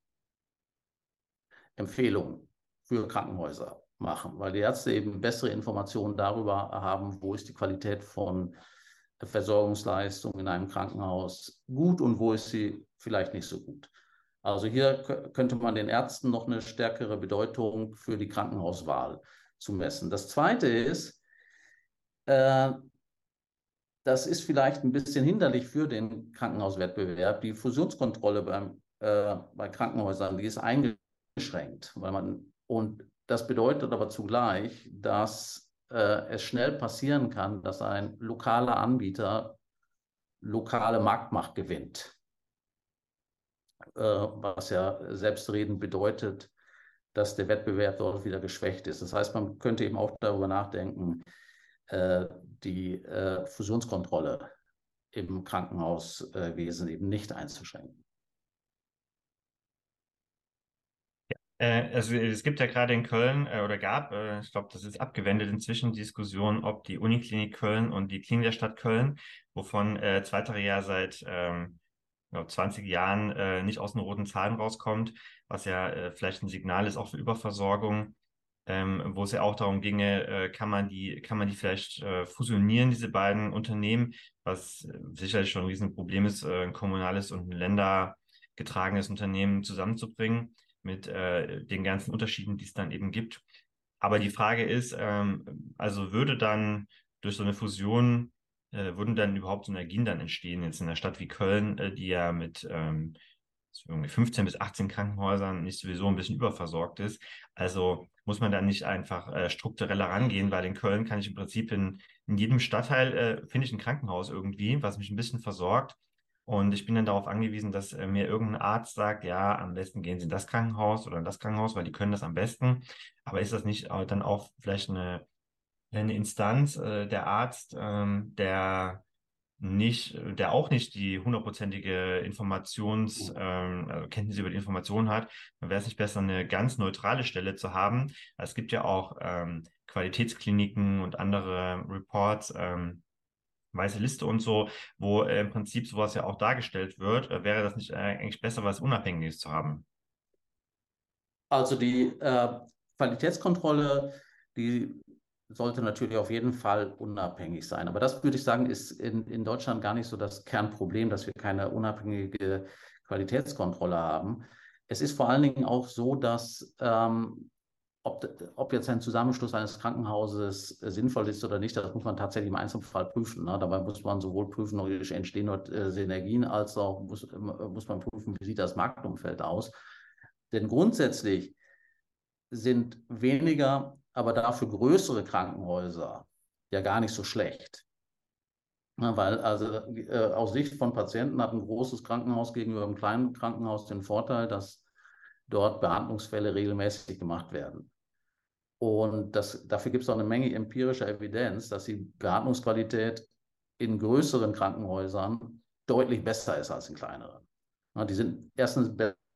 Empfehlungen für Krankenhäuser machen, weil die Ärzte eben bessere Informationen darüber haben, wo ist die Qualität von Versorgungsleistung in einem Krankenhaus gut und wo ist sie vielleicht nicht so gut. Also hier könnte man den Ärzten noch eine stärkere Bedeutung für die Krankenhauswahl zumessen. Das Zweite ist, äh, das ist vielleicht ein bisschen hinderlich für den Krankenhauswettbewerb. Die Fusionskontrolle beim, äh, bei Krankenhäusern, die ist eingeschränkt, weil man und das bedeutet aber zugleich, dass äh, es schnell passieren kann, dass ein lokaler Anbieter lokale Marktmacht gewinnt. Äh, was ja selbstredend bedeutet, dass der Wettbewerb dort wieder geschwächt ist. Das heißt, man könnte eben auch darüber nachdenken, die äh, Fusionskontrolle im Krankenhauswesen eben nicht einzuschränken. Äh, also es gibt ja gerade in Köln äh, oder gab, äh, ich glaube, das ist abgewendet inzwischen, Diskussion, ob die Uniklinik Köln und die Klinik der Stadt Köln, wovon äh, Zweitere ja seit ähm, ja, 20 Jahren äh, nicht aus den roten Zahlen rauskommt, was ja äh, vielleicht ein Signal ist auch für Überversorgung, ähm, wo es ja auch darum ginge, äh, kann man die, kann man die vielleicht äh, fusionieren, diese beiden Unternehmen, was sicherlich schon ein Riesenproblem ist, äh, ein kommunales und ein ländergetragenes Unternehmen zusammenzubringen mit äh, den ganzen Unterschieden, die es dann eben gibt. Aber die Frage ist, ähm, also würde dann durch so eine Fusion, äh, würden dann überhaupt Synergien dann entstehen, jetzt in einer Stadt wie Köln, äh, die ja mit ähm, 15 bis 18 Krankenhäusern nicht sowieso ein bisschen überversorgt ist. Also muss man da nicht einfach äh, struktureller rangehen, weil in Köln kann ich im Prinzip in, in jedem Stadtteil, äh, finde ich ein Krankenhaus irgendwie, was mich ein bisschen versorgt. Und ich bin dann darauf angewiesen, dass äh, mir irgendein Arzt sagt, ja, am besten gehen Sie in das Krankenhaus oder in das Krankenhaus, weil die können das am besten. Aber ist das nicht dann auch vielleicht eine, eine Instanz, äh, der Arzt, ähm, der nicht, der auch nicht die hundertprozentige Informations, ähm, also Kenntnis über die Information hat, dann wäre es nicht besser, eine ganz neutrale Stelle zu haben. Es gibt ja auch ähm, Qualitätskliniken und andere Reports, ähm, weiße Liste und so, wo äh, im Prinzip sowas ja auch dargestellt wird, äh, wäre das nicht äh, eigentlich besser, was Unabhängiges zu haben? Also die äh, Qualitätskontrolle, die sollte natürlich auf jeden Fall unabhängig sein. Aber das würde ich sagen, ist in, in Deutschland gar nicht so das Kernproblem, dass wir keine unabhängige Qualitätskontrolle haben. Es ist vor allen Dingen auch so, dass ähm, ob, ob jetzt ein Zusammenschluss eines Krankenhauses sinnvoll ist oder nicht, das muss man tatsächlich im Einzelfall prüfen. Ne? Dabei muss man sowohl prüfen, entstehen dort äh, Synergien, als auch muss, muss man prüfen, wie sieht das Marktumfeld aus. Denn grundsätzlich sind weniger, aber dafür größere Krankenhäuser ja gar nicht so schlecht. Weil also äh, aus Sicht von Patienten hat ein großes Krankenhaus gegenüber einem kleinen Krankenhaus den Vorteil, dass dort Behandlungsfälle regelmäßig gemacht werden. Und das, dafür gibt es auch eine Menge empirischer Evidenz, dass die Beatmungsqualität in größeren Krankenhäusern deutlich besser ist als in kleineren. Ja, die sind erstens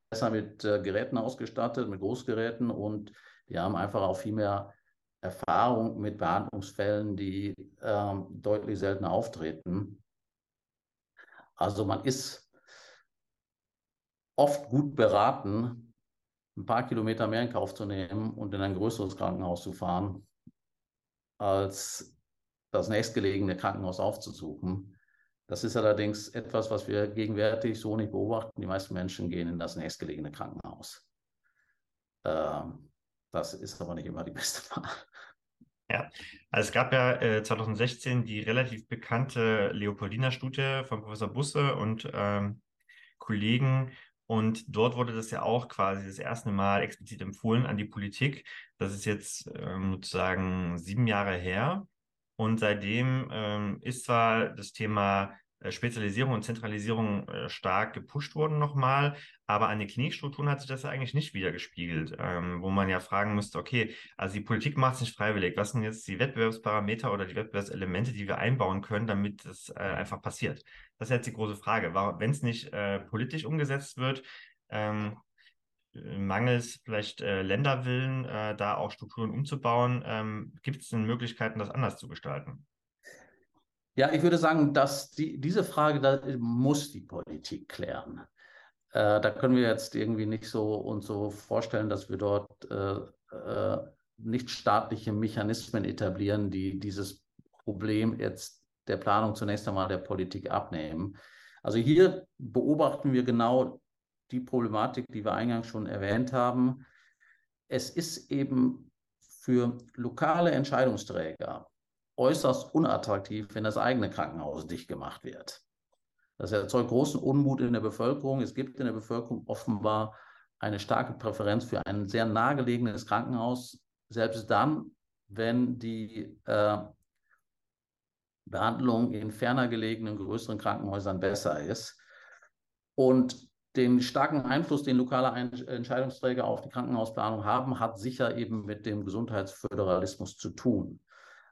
besser mit äh, Geräten ausgestattet, mit Großgeräten und die haben einfach auch viel mehr Erfahrung mit Behandlungsfällen, die ähm, deutlich seltener auftreten. Also man ist oft gut beraten, ein paar Kilometer mehr in Kauf zu nehmen und in ein größeres Krankenhaus zu fahren, als das nächstgelegene Krankenhaus aufzusuchen. Das ist allerdings etwas, was wir gegenwärtig so nicht beobachten. Die meisten Menschen gehen in das nächstgelegene Krankenhaus. Ähm, das ist aber nicht immer die beste Wahl. Ja, also es gab ja äh, 2016 die relativ bekannte Leopoldina-Studie von Professor Busse und ähm, Kollegen. Und dort wurde das ja auch quasi das erste Mal explizit empfohlen an die Politik. Das ist jetzt ähm, sozusagen sieben Jahre her. Und seitdem ähm, ist zwar das Thema Spezialisierung und Zentralisierung äh, stark gepusht worden nochmal, aber an den Klinikstrukturen hat sich das ja eigentlich nicht wiedergespiegelt, ähm, wo man ja fragen müsste, okay, also die Politik macht es nicht freiwillig. Was sind jetzt die Wettbewerbsparameter oder die Wettbewerbselemente, die wir einbauen können, damit das äh, einfach passiert? Das ist jetzt die große Frage. Wenn es nicht äh, politisch umgesetzt wird, ähm, mangels vielleicht äh, Länderwillen, äh, da auch Strukturen umzubauen, ähm, gibt es denn Möglichkeiten, das anders zu gestalten? Ja, ich würde sagen, dass die, diese Frage, da muss die Politik klären. Äh, da können wir jetzt irgendwie nicht so uns so vorstellen, dass wir dort äh, äh, nicht staatliche Mechanismen etablieren, die dieses Problem jetzt der Planung zunächst einmal der Politik abnehmen. Also hier beobachten wir genau die Problematik, die wir eingangs schon erwähnt haben. Es ist eben für lokale Entscheidungsträger äußerst unattraktiv, wenn das eigene Krankenhaus dicht gemacht wird. Das erzeugt großen Unmut in der Bevölkerung. Es gibt in der Bevölkerung offenbar eine starke Präferenz für ein sehr nahegelegenes Krankenhaus, selbst dann, wenn die äh, Behandlung in ferner gelegenen größeren Krankenhäusern besser ist. Und den starken Einfluss, den lokale Entscheidungsträger auf die Krankenhausplanung haben, hat sicher eben mit dem Gesundheitsföderalismus zu tun.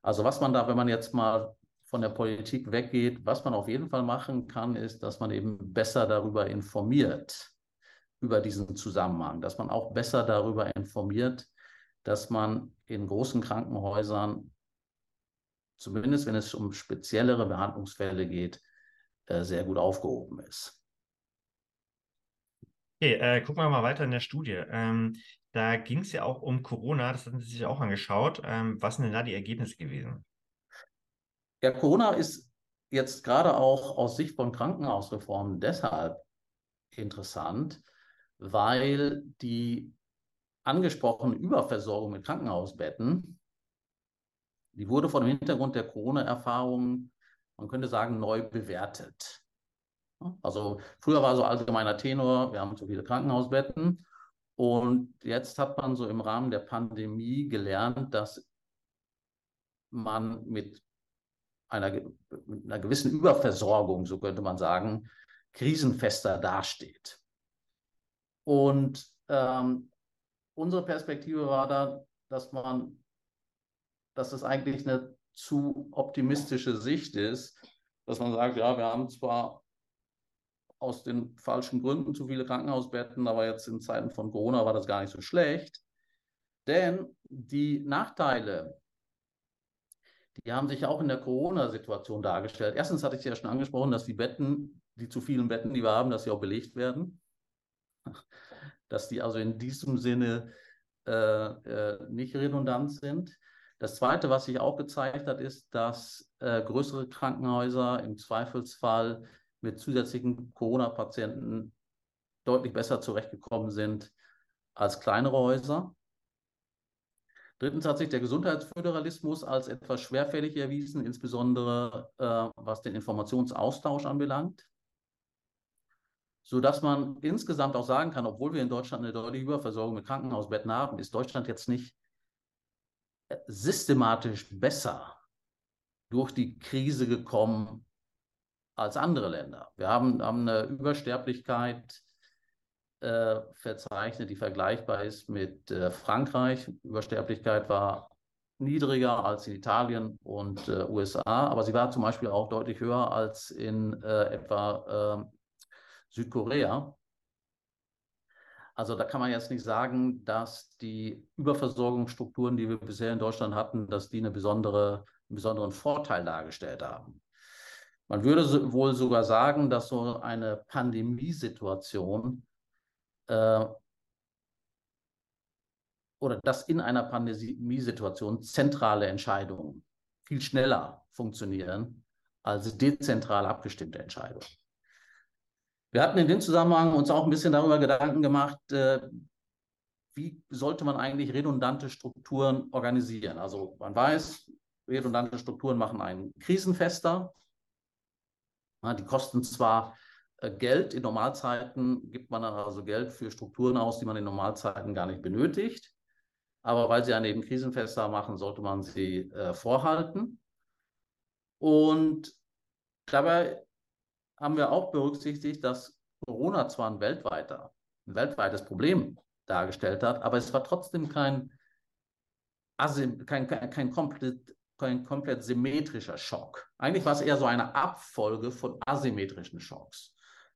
Also was man da, wenn man jetzt mal von der Politik weggeht, was man auf jeden Fall machen kann, ist, dass man eben besser darüber informiert, über diesen Zusammenhang, dass man auch besser darüber informiert, dass man in großen Krankenhäusern, zumindest wenn es um speziellere Behandlungsfälle geht, äh, sehr gut aufgehoben ist. Okay, äh, gucken wir mal weiter in der Studie. Ähm, da ging es ja auch um Corona, das hatten Sie sich auch angeschaut. Ähm, was sind denn da die Ergebnisse gewesen? Ja, Corona ist jetzt gerade auch aus Sicht von Krankenhausreformen deshalb interessant, weil die angesprochene Überversorgung mit Krankenhausbetten, die wurde vor dem Hintergrund der Corona-Erfahrungen, man könnte sagen, neu bewertet. Also früher war so allgemeiner Tenor, wir haben zu viele Krankenhausbetten und jetzt hat man so im Rahmen der Pandemie gelernt, dass man mit einer, mit einer gewissen Überversorgung, so könnte man sagen, krisenfester dasteht. Und ähm, unsere Perspektive war da, dass man, dass das eigentlich eine zu optimistische Sicht ist, dass man sagt, ja, wir haben zwar aus den falschen Gründen zu viele Krankenhausbetten, aber jetzt in Zeiten von Corona war das gar nicht so schlecht. Denn die Nachteile, die haben sich auch in der Corona-Situation dargestellt. Erstens hatte ich ja schon angesprochen, dass die Betten, die zu vielen Betten, die wir haben, dass sie auch belegt werden. Dass die also in diesem Sinne äh, äh, nicht redundant sind. Das Zweite, was sich auch gezeigt hat, ist, dass äh, größere Krankenhäuser im Zweifelsfall mit zusätzlichen Corona-Patienten deutlich besser zurechtgekommen sind als kleinere Häuser. Drittens hat sich der Gesundheitsföderalismus als etwas schwerfällig erwiesen, insbesondere äh, was den Informationsaustausch anbelangt, sodass man insgesamt auch sagen kann, obwohl wir in Deutschland eine deutliche Überversorgung mit Krankenhausbetten haben, ist Deutschland jetzt nicht äh, systematisch besser durch die Krise gekommen als andere Länder. Wir haben, haben eine Übersterblichkeit äh, verzeichnet, die vergleichbar ist mit äh, Frankreich. Übersterblichkeit war niedriger als in Italien und äh, USA, aber sie war zum Beispiel auch deutlich höher als in äh, etwa ähm, Südkorea. Also da kann man jetzt nicht sagen, dass die Überversorgungsstrukturen, die wir bisher in Deutschland hatten, dass die eine besondere, einen besonderen Vorteil dargestellt haben. Man würde wohl sogar sagen, dass so eine Pandemiesituation äh, oder dass in einer Pandemiesituation zentrale Entscheidungen viel schneller funktionieren als dezentral abgestimmte Entscheidungen. Wir hatten in dem Zusammenhang uns auch ein bisschen darüber Gedanken gemacht, äh, wie sollte man eigentlich redundante Strukturen organisieren. Also man weiß, redundante Strukturen machen einen krisenfester. Die kosten zwar äh, Geld, in Normalzeiten gibt man dann also Geld für Strukturen aus, die man in Normalzeiten gar nicht benötigt. Aber weil sie einen eben krisenfester machen, sollte man sie äh, vorhalten. Und dabei haben wir auch berücksichtigt, dass Corona zwar ein weltweiter, ein weltweites Problem dargestellt hat, aber es war trotzdem kein, kein, kein, kein, komplett, kein komplett symmetrischer Schock. Eigentlich war es eher so eine Abfolge von asymmetrischen Schocks.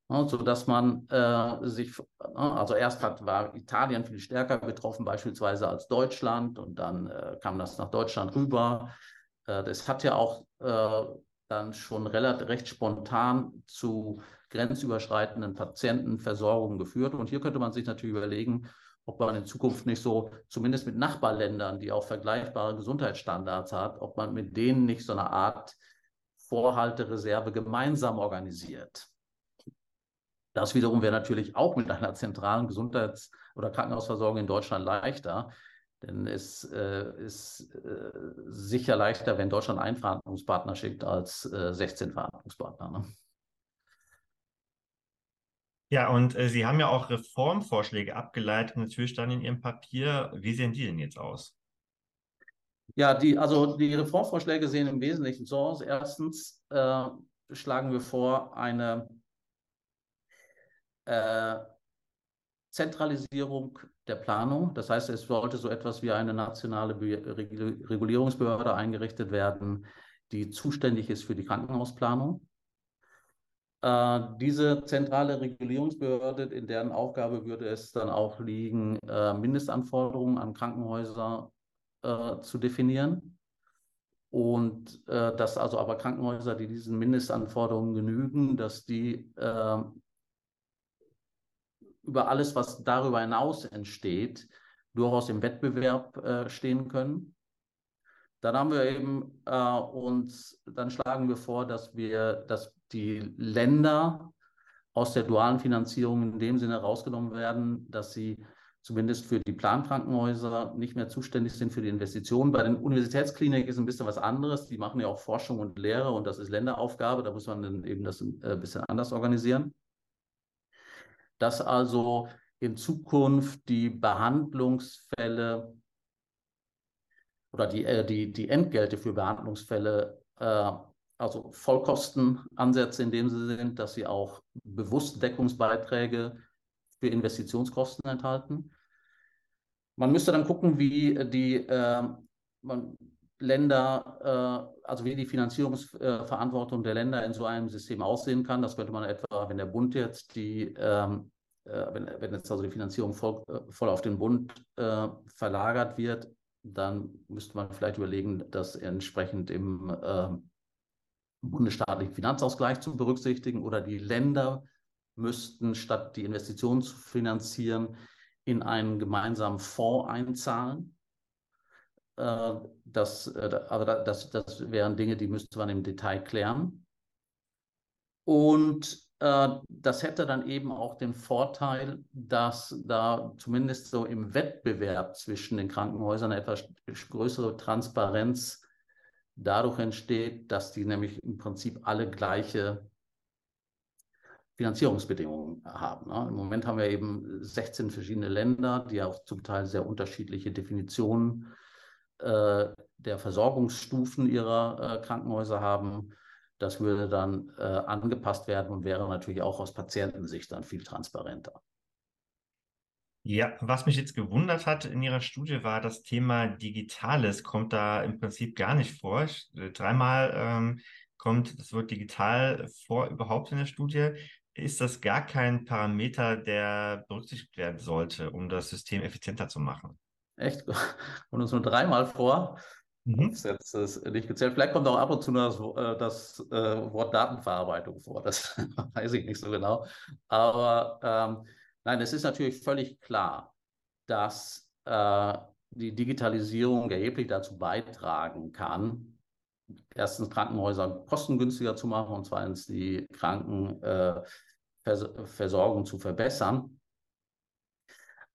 Ja, so dass man äh, sich, also erst hat, war Italien viel stärker betroffen, beispielsweise als Deutschland, und dann äh, kam das nach Deutschland rüber. Äh, das hat ja auch äh, dann schon relativ recht spontan zu grenzüberschreitenden Patientenversorgungen geführt. Und hier könnte man sich natürlich überlegen, ob man in Zukunft nicht so, zumindest mit Nachbarländern, die auch vergleichbare Gesundheitsstandards hat, ob man mit denen nicht so eine Art Vorhaltereserve gemeinsam organisiert. Das wiederum wäre natürlich auch mit einer zentralen Gesundheits- oder Krankenhausversorgung in Deutschland leichter. Denn es äh, ist äh, sicher leichter, wenn Deutschland einen Verhandlungspartner schickt, als äh, 16 Verhandlungspartner. Ne? Ja, und äh, Sie haben ja auch Reformvorschläge abgeleitet, natürlich dann in Ihrem Papier. Wie sehen die denn jetzt aus? Ja, die, also die Reformvorschläge sehen im Wesentlichen so aus. Erstens äh, schlagen wir vor, eine äh, Zentralisierung der Planung. Das heißt, es sollte so etwas wie eine nationale Regulierungsbehörde eingerichtet werden, die zuständig ist für die Krankenhausplanung. Äh, diese zentrale Regulierungsbehörde, in deren Aufgabe würde es dann auch liegen, äh, Mindestanforderungen an Krankenhäuser äh, zu definieren. Und dass also aber Krankenhäuser, die diesen Mindestanforderungen genügen, dass die über alles, was darüber hinaus entsteht, durchaus im Wettbewerb stehen können. Dann haben wir eben uns, dann schlagen wir vor, dass wir, dass die Länder aus der dualen Finanzierung in dem Sinne rausgenommen werden, dass sie zumindest für die Plankrankenhäuser nicht mehr zuständig sind für die Investitionen. Bei den Universitätskliniken ist ein bisschen was anderes. Die machen ja auch Forschung und Lehre und das ist Länderaufgabe. Da muss man dann eben das ein äh, bisschen anders organisieren dass also in Zukunft die Behandlungsfälle oder die, äh, die, die Entgelte für Behandlungsfälle, äh, also Vollkostenansätze in dem sie sind, dass sie auch bewusst Deckungsbeiträge für Investitionskosten enthalten. Man müsste dann gucken, wie die äh, man, Länder, äh, also wie die Finanzierungsverantwortung der Länder in so einem System aussehen kann. Das könnte man etwa, wenn der Bund jetzt die ähm, äh, wenn, wenn jetzt also die Finanzierung voll, äh, voll auf den Bund äh, verlagert wird, dann müsste man vielleicht überlegen, das entsprechend im äh, bundesstaatlichen Finanzausgleich zu berücksichtigen oder die Länder müssten statt die Investitionen zu finanzieren in einen gemeinsamen Fonds einzahlen. Äh, das, äh, aber das, das wären Dinge, die müsste man im Detail klären. Und äh, das hätte dann eben auch den Vorteil, dass da zumindest so im Wettbewerb zwischen den Krankenhäusern etwas größere Transparenz dadurch entsteht, dass die nämlich im Prinzip alle gleiche Finanzierungsbedingungen haben. Ne? Im Moment haben wir eben 16 verschiedene Länder, die auch zum Teil sehr unterschiedliche Definitionen äh, der Versorgungsstufen ihrer äh, Krankenhäuser haben. Das würde dann äh, angepasst werden und wäre natürlich auch aus Patientensicht dann viel transparenter. Ja, was mich jetzt gewundert hat in Ihrer Studie war das Thema Digitales, kommt da im Prinzip gar nicht vor. Äh, dreimal ähm, kommt das Wort digital vor überhaupt in der Studie. Ist das gar kein Parameter, der berücksichtigt werden sollte, um das System effizienter zu machen? Echt? Und uns nur dreimal vor. Mhm. Das ist jetzt nicht gezählt. Vielleicht kommt auch ab und zu das, äh, das äh, Wort Datenverarbeitung vor. Das weiß ich nicht so genau. Aber ähm, nein, es ist natürlich völlig klar, dass äh, die Digitalisierung erheblich dazu beitragen kann, erstens Krankenhäuser kostengünstiger zu machen und zweitens die Krankenversorgung äh, zu verbessern.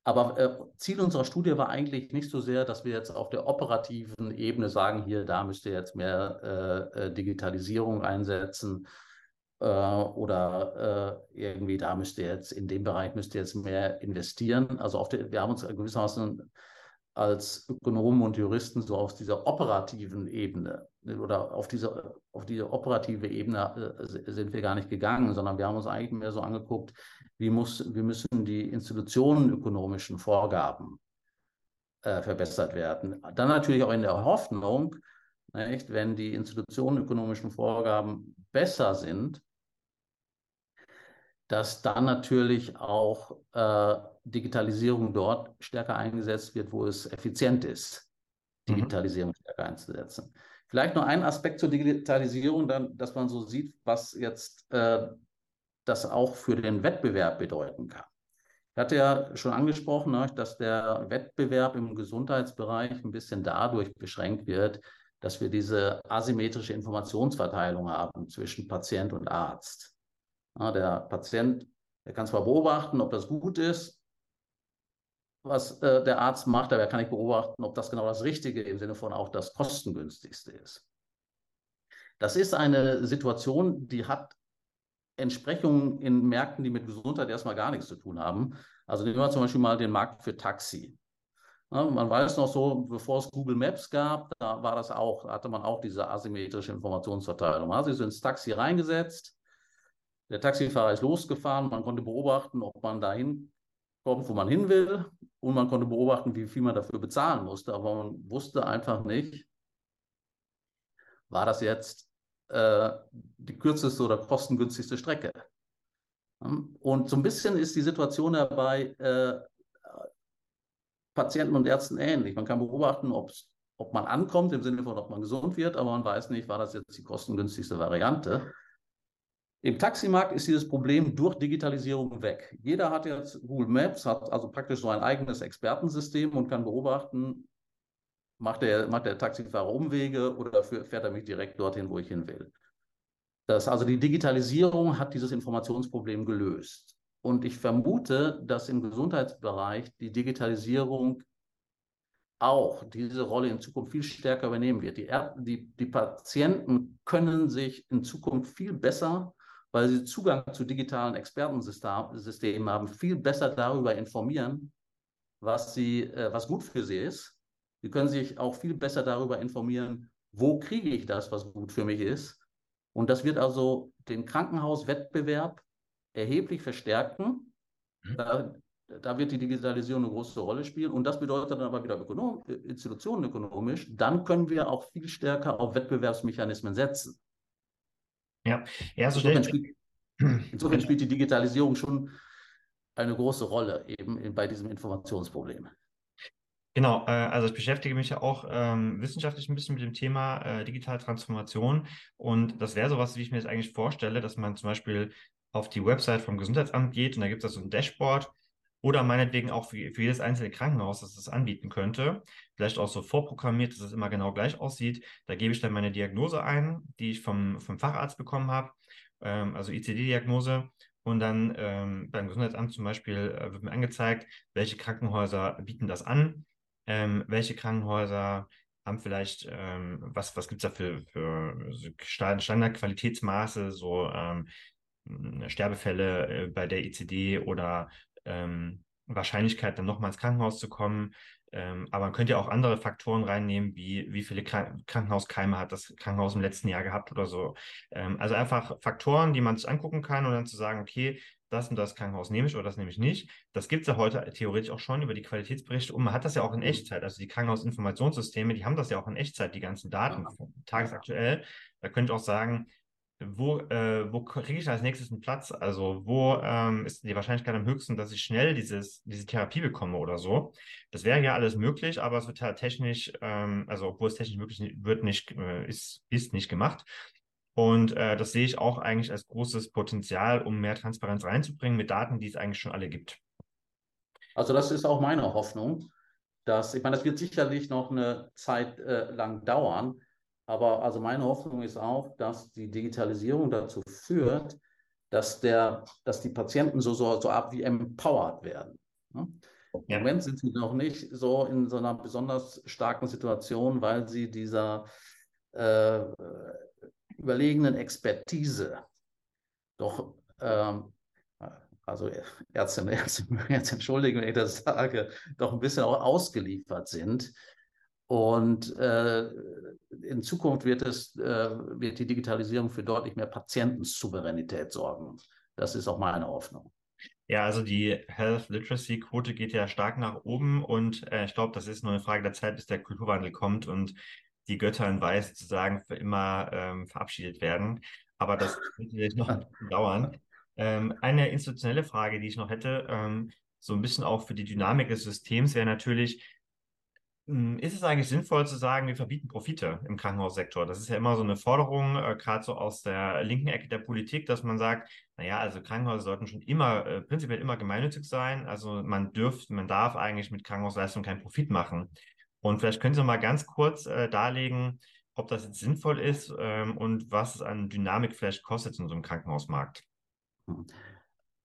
Aber äh, Ziel unserer Studie war eigentlich nicht so sehr, dass wir jetzt auf der operativen Ebene sagen, hier, da müsst ihr jetzt mehr äh, äh Digitalisierung einsetzen äh, oder äh, irgendwie da müsst ihr jetzt, in dem Bereich müsst ihr jetzt mehr investieren. Also auf der, wir haben uns gewissermaßen als Ökonomen und Juristen so aus dieser operativen Ebene oder auf diese, auf diese operative Ebene äh, sind wir gar nicht gegangen, sondern wir haben uns eigentlich mehr so angeguckt, wie, muss, wie müssen die institutionenökonomischen Vorgaben äh, verbessert werden. Dann natürlich auch in der Hoffnung, nicht, wenn die institutionenökonomischen Vorgaben besser sind, dass dann natürlich auch äh, Digitalisierung dort stärker eingesetzt wird, wo es effizient ist, mhm. Digitalisierung mhm. stärker einzusetzen. Vielleicht noch ein Aspekt zur Digitalisierung, dann, dass man so sieht, was jetzt äh, das auch für den Wettbewerb bedeuten kann. Ich hatte ja schon angesprochen, ne, dass der Wettbewerb im Gesundheitsbereich ein bisschen dadurch beschränkt wird, dass wir diese asymmetrische Informationsverteilung haben zwischen Patient und Arzt. Ja, der Patient, der kann zwar beobachten, ob das gut ist, was äh, der Arzt macht, aber er kann nicht beobachten, ob das genau das Richtige im Sinne von auch das kostengünstigste ist. Das ist eine Situation, die hat Entsprechungen in Märkten, die mit Gesundheit erstmal gar nichts zu tun haben. Also nehmen wir zum Beispiel mal den Markt für Taxi. Ja, man weiß noch so, bevor es Google Maps gab, da war das auch, hatte man auch diese asymmetrische Informationsverteilung. Man hat sich so ins Taxi reingesetzt, der Taxifahrer ist losgefahren, man konnte beobachten, ob man dahin kommt, wo man hin will. Und man konnte beobachten, wie viel man dafür bezahlen musste. Aber man wusste einfach nicht, war das jetzt äh, die kürzeste oder kostengünstigste Strecke. Und so ein bisschen ist die Situation dabei äh, Patienten und Ärzten ähnlich. Man kann beobachten, ob man ankommt, im Sinne von, ob man gesund wird, aber man weiß nicht, war das jetzt die kostengünstigste Variante. Im Taximarkt ist dieses Problem durch Digitalisierung weg. Jeder hat jetzt Google Maps, hat also praktisch so ein eigenes Expertensystem und kann beobachten, macht der, macht der Taxifahrer Umwege oder fährt er mich direkt dorthin, wo ich hin will. Das, also die Digitalisierung hat dieses Informationsproblem gelöst. Und ich vermute, dass im Gesundheitsbereich die Digitalisierung auch diese Rolle in Zukunft viel stärker übernehmen wird. Die, die, die Patienten können sich in Zukunft viel besser weil sie Zugang zu digitalen Expertensystemen haben, viel besser darüber informieren, was, sie, äh, was gut für sie ist. Sie können sich auch viel besser darüber informieren, wo kriege ich das, was gut für mich ist. Und das wird also den Krankenhauswettbewerb erheblich verstärken. Mhm. Da, da, wird die Digitalisierung eine große Rolle spielen. Und das bedeutet dann aber wieder ökonom, institutionenökonomisch, dann können wir auch viel stärker auf Wettbewerbsmechanismen setzen. Ja, ja so insofern, spielt, insofern spielt die Digitalisierung schon eine große Rolle eben bei diesem Informationsproblem. Genau, äh, also ich beschäftige mich ja auch ähm, wissenschaftlich ein bisschen mit dem Thema äh, digitale Transformation und das wäre sowas, wie ich mir das eigentlich vorstelle, dass man zum Beispiel auf die Website vom Gesundheitsamt geht und da gibt es so ein Dashboard oder meinetwegen auch für, für jedes einzelne Krankenhaus, das das anbieten könnte. Vielleicht auch so vorprogrammiert, dass es immer genau gleich aussieht. Da gebe ich dann meine Diagnose ein, die ich vom, vom Facharzt bekommen habe, ähm, also ICD-Diagnose. Und dann ähm, beim Gesundheitsamt zum Beispiel äh, wird mir angezeigt, welche Krankenhäuser bieten das an, ähm, welche Krankenhäuser haben vielleicht, ähm, was, was gibt es da für, für Standardqualitätsmaße, so ähm, Sterbefälle äh, bei der ICD oder ähm, Wahrscheinlichkeit, dann nochmal ins Krankenhaus zu kommen. Ähm, aber man könnte ja auch andere Faktoren reinnehmen, wie wie viele Krank Krankenhauskeime hat das Krankenhaus im letzten Jahr gehabt oder so. Ähm, also einfach Faktoren, die man sich angucken kann und dann zu sagen, okay, das und das Krankenhaus nehme ich oder das nehme ich nicht. Das gibt es ja heute theoretisch auch schon über die Qualitätsberichte und man hat das ja auch in Echtzeit. Also die Krankenhausinformationssysteme, die haben das ja auch in Echtzeit, die ganzen Daten, tagesaktuell. Da könnte ich auch sagen, wo, äh, wo kriege ich als nächstes einen Platz? Also wo ähm, ist die Wahrscheinlichkeit am höchsten, dass ich schnell dieses, diese Therapie bekomme oder so? Das wäre ja alles möglich, aber es wird halt technisch, ähm, also obwohl es technisch möglich wird, nicht, äh, ist, ist nicht gemacht. Und äh, das sehe ich auch eigentlich als großes Potenzial, um mehr Transparenz reinzubringen mit Daten, die es eigentlich schon alle gibt. Also das ist auch meine Hoffnung, dass, ich meine, das wird sicherlich noch eine Zeit äh, lang dauern, aber also meine Hoffnung ist auch, dass die Digitalisierung dazu führt, dass, der, dass die Patienten so, so, so ab wie empowered werden. Ne? Ja. Im Moment sind sie noch nicht so in so einer besonders starken Situation, weil sie dieser äh, überlegenen Expertise doch, ähm, also Ärzte Ärzte mögen jetzt entschuldigen, wenn ich das sage, doch ein bisschen auch ausgeliefert sind. Und äh, in Zukunft wird, es, äh, wird die Digitalisierung für deutlich mehr Patientensouveränität sorgen. Das ist auch meine Hoffnung. Ja, also die Health Literacy Quote geht ja stark nach oben und äh, ich glaube, das ist nur eine Frage der Zeit, bis der Kulturwandel kommt und die Götter in Weiß sozusagen für immer ähm, verabschiedet werden. Aber das wird natürlich noch dauern. Ähm, eine institutionelle Frage, die ich noch hätte, ähm, so ein bisschen auch für die Dynamik des Systems, wäre natürlich, ist es eigentlich sinnvoll zu sagen, wir verbieten Profite im Krankenhaussektor? Das ist ja immer so eine Forderung, äh, gerade so aus der linken Ecke der Politik, dass man sagt, naja, also Krankenhäuser sollten schon immer, äh, prinzipiell immer gemeinnützig sein. Also man dürft, man darf eigentlich mit Krankenhausleistung keinen Profit machen. Und vielleicht können Sie mal ganz kurz äh, darlegen, ob das jetzt sinnvoll ist ähm, und was es an Dynamik vielleicht kostet in so einem Krankenhausmarkt.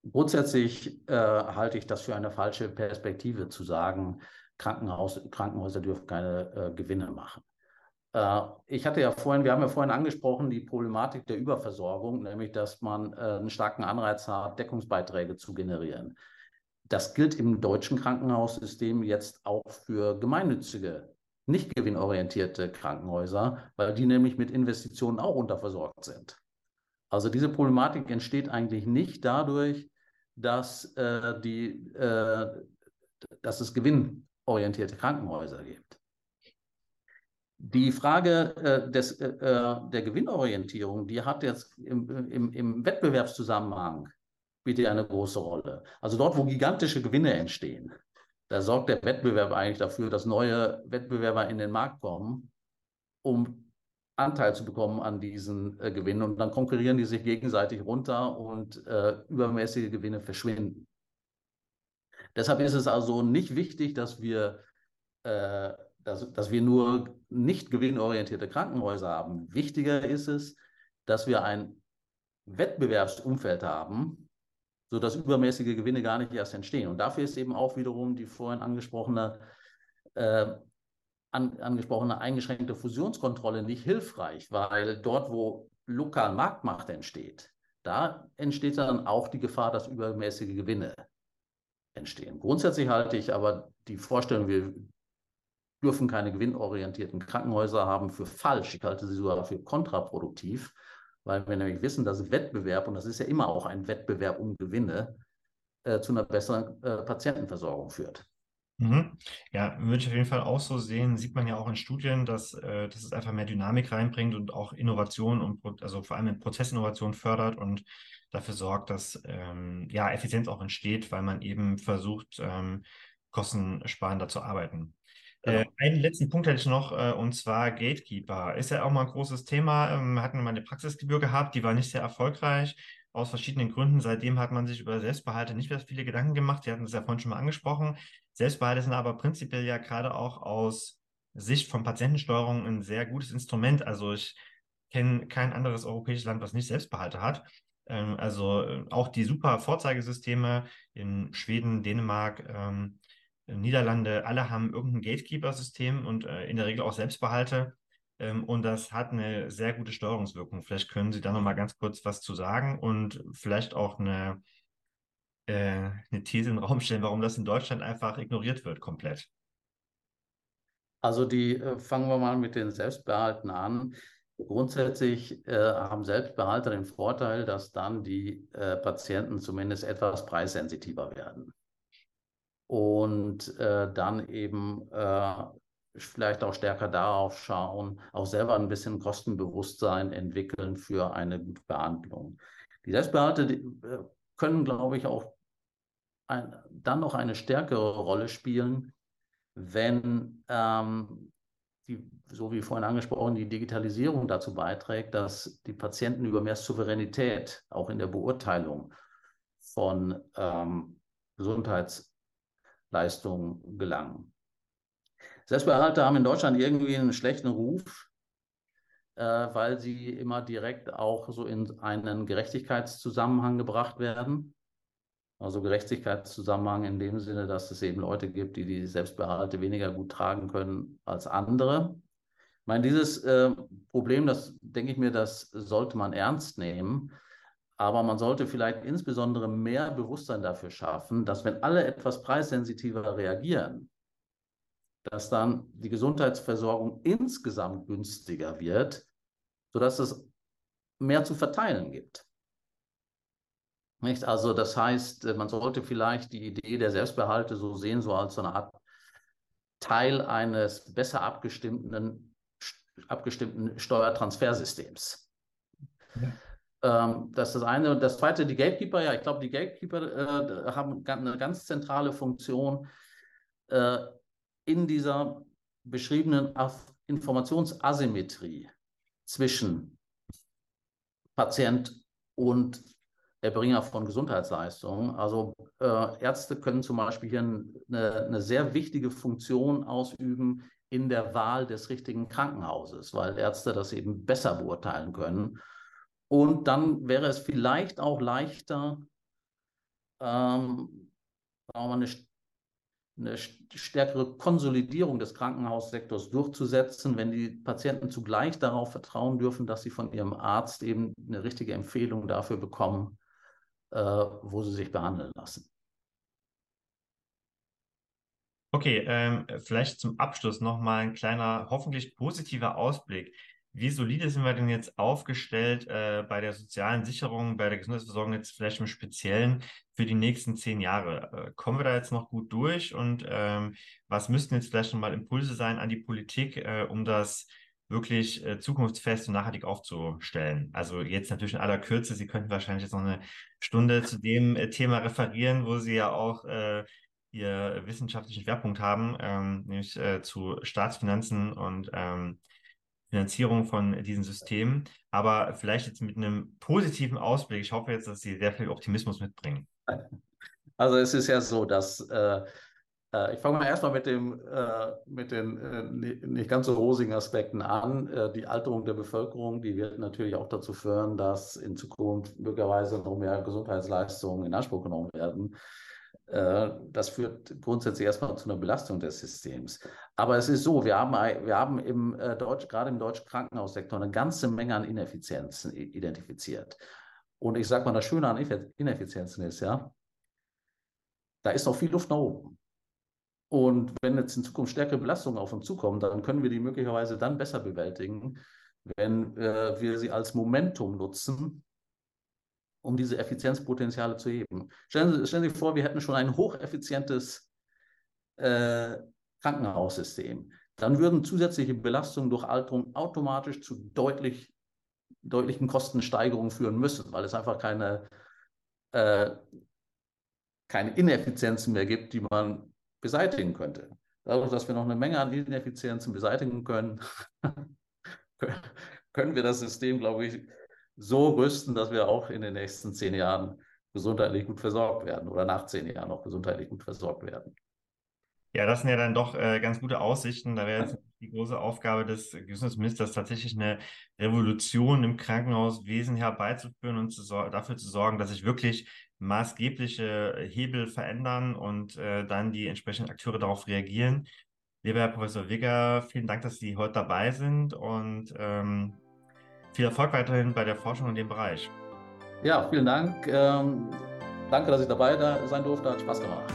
Grundsätzlich äh, halte ich das für eine falsche Perspektive zu sagen, Krankenhaus, Krankenhäuser dürfen keine äh, Gewinne machen. Äh, ich hatte ja vorhin, wir haben ja vorhin angesprochen, die Problematik der Überversorgung, nämlich dass man äh, einen starken Anreiz hat, Deckungsbeiträge zu generieren. Das gilt im deutschen Krankenhaussystem jetzt auch für gemeinnützige, nicht gewinnorientierte Krankenhäuser, weil die nämlich mit Investitionen auch unterversorgt sind. Also diese Problematik entsteht eigentlich nicht dadurch, dass, äh, die, äh, dass es Gewinn orientierte Krankenhäuser gibt. Die Frage äh, des, äh, äh, der Gewinnorientierung, die hat jetzt im, im, im Wettbewerbszusammenhang bitte eine große Rolle. Also dort, wo gigantische Gewinne entstehen, da sorgt der Wettbewerb eigentlich dafür, dass neue Wettbewerber in den Markt kommen, um Anteil zu bekommen an diesen äh, Gewinnen. Und dann konkurrieren die sich gegenseitig runter und äh, übermäßige Gewinne verschwinden. Deshalb ist es also nicht wichtig, dass wir, äh, dass, dass wir nur nicht gewinnorientierte Krankenhäuser haben. Wichtiger ist es, dass wir ein Wettbewerbsumfeld haben, sodass übermäßige Gewinne gar nicht erst entstehen. Und dafür ist eben auch wiederum die vorhin angesprochene, äh, an, angesprochene eingeschränkte Fusionskontrolle nicht hilfreich, weil dort, wo lokal Marktmacht entsteht, da entsteht dann auch die Gefahr, dass übermäßige Gewinne entstehen. Grundsätzlich halte ich aber die Vorstellung, wir dürfen keine gewinnorientierten Krankenhäuser haben, für falsch. Ich halte sie sogar für kontraproduktiv, weil wir nämlich wissen, dass Wettbewerb, und das ist ja immer auch ein Wettbewerb um Gewinne, äh, zu einer besseren äh, Patientenversorgung führt. Mhm. Ja, würde ich auf jeden Fall auch so sehen. Sieht man ja auch in Studien, dass, äh, dass es einfach mehr Dynamik reinbringt und auch Innovation und also vor allem in Prozessinnovation fördert und dafür sorgt, dass ähm, ja, Effizienz auch entsteht, weil man eben versucht, ähm, kostensparender zu arbeiten. Genau. Äh, einen letzten Punkt hätte ich noch, äh, und zwar Gatekeeper. Ist ja auch mal ein großes Thema. Ähm, hatten wir mal eine Praxisgebühr gehabt, die war nicht sehr erfolgreich, aus verschiedenen Gründen. Seitdem hat man sich über Selbstbehalte nicht mehr viele Gedanken gemacht. Sie hatten das ja vorhin schon mal angesprochen. Selbstbehalte sind aber prinzipiell ja gerade auch aus Sicht von Patientensteuerung ein sehr gutes Instrument. Also ich kenne kein anderes europäisches Land, was nicht Selbstbehalte hat. Ähm, also äh, auch die super Vorzeigesysteme in Schweden, Dänemark, ähm, Niederlande, alle haben irgendein Gatekeeper-System und äh, in der Regel auch Selbstbehalte. Ähm, und das hat eine sehr gute Steuerungswirkung. Vielleicht können Sie da noch mal ganz kurz was zu sagen und vielleicht auch eine, äh, eine These in den Raum stellen, warum das in Deutschland einfach ignoriert wird komplett. Also die äh, fangen wir mal mit den Selbstbehalten an. Grundsätzlich äh, haben Selbstbehalter den Vorteil, dass dann die äh, Patienten zumindest etwas preissensitiver werden und äh, dann eben äh, vielleicht auch stärker darauf schauen, auch selber ein bisschen Kostenbewusstsein entwickeln für eine gute Behandlung. Die Selbstbehalte die, äh, können, glaube ich, auch ein, dann noch eine stärkere Rolle spielen, wenn ähm, die, so wie vorhin angesprochen, die Digitalisierung dazu beiträgt, dass die Patienten über mehr Souveränität auch in der Beurteilung von ähm, Gesundheitsleistungen gelangen. Selbstbehalte haben in Deutschland irgendwie einen schlechten Ruf, äh, weil sie immer direkt auch so in einen Gerechtigkeitszusammenhang gebracht werden. Also Gerechtigkeitszusammenhang in dem Sinne, dass es eben Leute gibt, die die Selbstbehalte weniger gut tragen können als andere. Ich meine, dieses äh, Problem, das denke ich mir, das sollte man ernst nehmen. Aber man sollte vielleicht insbesondere mehr Bewusstsein dafür schaffen, dass wenn alle etwas preissensitiver reagieren, dass dann die Gesundheitsversorgung insgesamt günstiger wird, sodass es mehr zu verteilen gibt. Nicht? Also das heißt, man sollte vielleicht die Idee der Selbstbehalte so sehen, so als so eine Art Teil eines besser abgestimmten, abgestimmten Steuertransfersystems. Ja. Ähm, das ist das eine. Und das zweite, die Gatekeeper, ja, ich glaube, die Gatekeeper äh, haben eine ganz zentrale Funktion äh, in dieser beschriebenen Informationsasymmetrie zwischen Patient und Erbringer von Gesundheitsleistungen. Also äh, Ärzte können zum Beispiel hier eine, eine, sehr wichtige Funktion ausüben in der Wahl des richtigen Krankenhauses, weil Ärzte das eben besser beurteilen können und dann wäre es vielleicht auch leichter, ähm, eine, eine stärkere Konsolidierung des Krankenhaussektors durchzusetzen, wenn die Patienten zugleich darauf vertrauen dürfen, dass sie von ihrem Arzt eben eine richtige Empfehlung dafür bekommen, äh, wo sie sich behandeln lassen. Okay, ähm, vielleicht zum Abschluss nochmal ein kleiner, hoffentlich positiver Ausblick. Wie solide sind wir denn jetzt aufgestellt äh, bei der sozialen Sicherung, bei der Gesundheitsversorgung jetzt vielleicht im Speziellen für die nächsten zehn Jahre? Äh, kommen wir da jetzt noch gut durch und ähm, was müssten jetzt vielleicht nochmal Impulse sein an die Politik, äh, um das wirklich äh, zukunftsfest und nachhaltig aufzustellen? Also jetzt natürlich in aller Kürze, Sie könnten wahrscheinlich jetzt noch eine Stunde zu dem äh, Thema referieren, wo Sie ja auch äh, Ihr wissenschaftlichen Schwerpunkt haben, ähm, nämlich zu Staatsfinanzen und ähm, Finanzierung von diesen Systemen, aber vielleicht jetzt mit einem positiven Ausblick. Ich hoffe jetzt, dass Sie sehr viel Optimismus mitbringen. Also es ist ja so, dass äh, äh ich fange mal erstmal mit, dem, äh, mit den äh, nicht ganz so rosigen Aspekten an. Äh, die Alterung der Bevölkerung, die wird natürlich auch dazu führen, dass in Zukunft möglicherweise noch mehr Gesundheitsleistungen in Anspruch genommen werden. Äh, das führt grundsätzlich erstmal zu einer Belastung des Systems. Aber es ist so, wir haben, wir haben im äh, Deutsch, gerade im deutschen Krankenhaussektor eine ganze Menge an Ineffizienzen identifiziert. Und ich sage mal, das Schöne an Ineffizienzen ist ja, da ist noch viel Luft nach oben. Und wenn jetzt in Zukunft stärkere Belastungen auf uns zukommen, dann können wir die möglicherweise dann besser bewältigen, wenn äh, wir sie als Momentum nutzen, um diese Effizienzpotenziale zu heben. Stellen Sie, stellen Sie vor, wir hätten schon ein hocheffizientes äh, Krankenhaussystem. Dann würden zusätzliche Belastungen durch Alterung automatisch zu deutlich, deutlichen Kostensteigerungen führen müssen, weil es einfach keine, äh, keine Ineffizienzen mehr gibt, die man beseitigen könnte. Dadurch, dass wir noch eine Menge an Ineffizienzen beseitigen können, können wir das System, glaube ich, so rüsten, dass wir auch in den nächsten zehn Jahren gesundheitlich gut versorgt werden oder nach zehn Jahren auch gesundheitlich gut versorgt werden. Ja, das sind ja dann doch äh, ganz gute Aussichten. Da wäre jetzt die große Aufgabe des Gesundheitsministers tatsächlich eine Revolution im Krankenhauswesen herbeizuführen und zu dafür zu sorgen, dass sich wirklich maßgebliche Hebel verändern und äh, dann die entsprechenden Akteure darauf reagieren. Lieber Herr Professor Wigger, vielen Dank, dass Sie heute dabei sind und ähm, viel Erfolg weiterhin bei der Forschung in dem Bereich. Ja, vielen Dank. Ähm, danke, dass ich dabei sein durfte. Hat Spaß gemacht.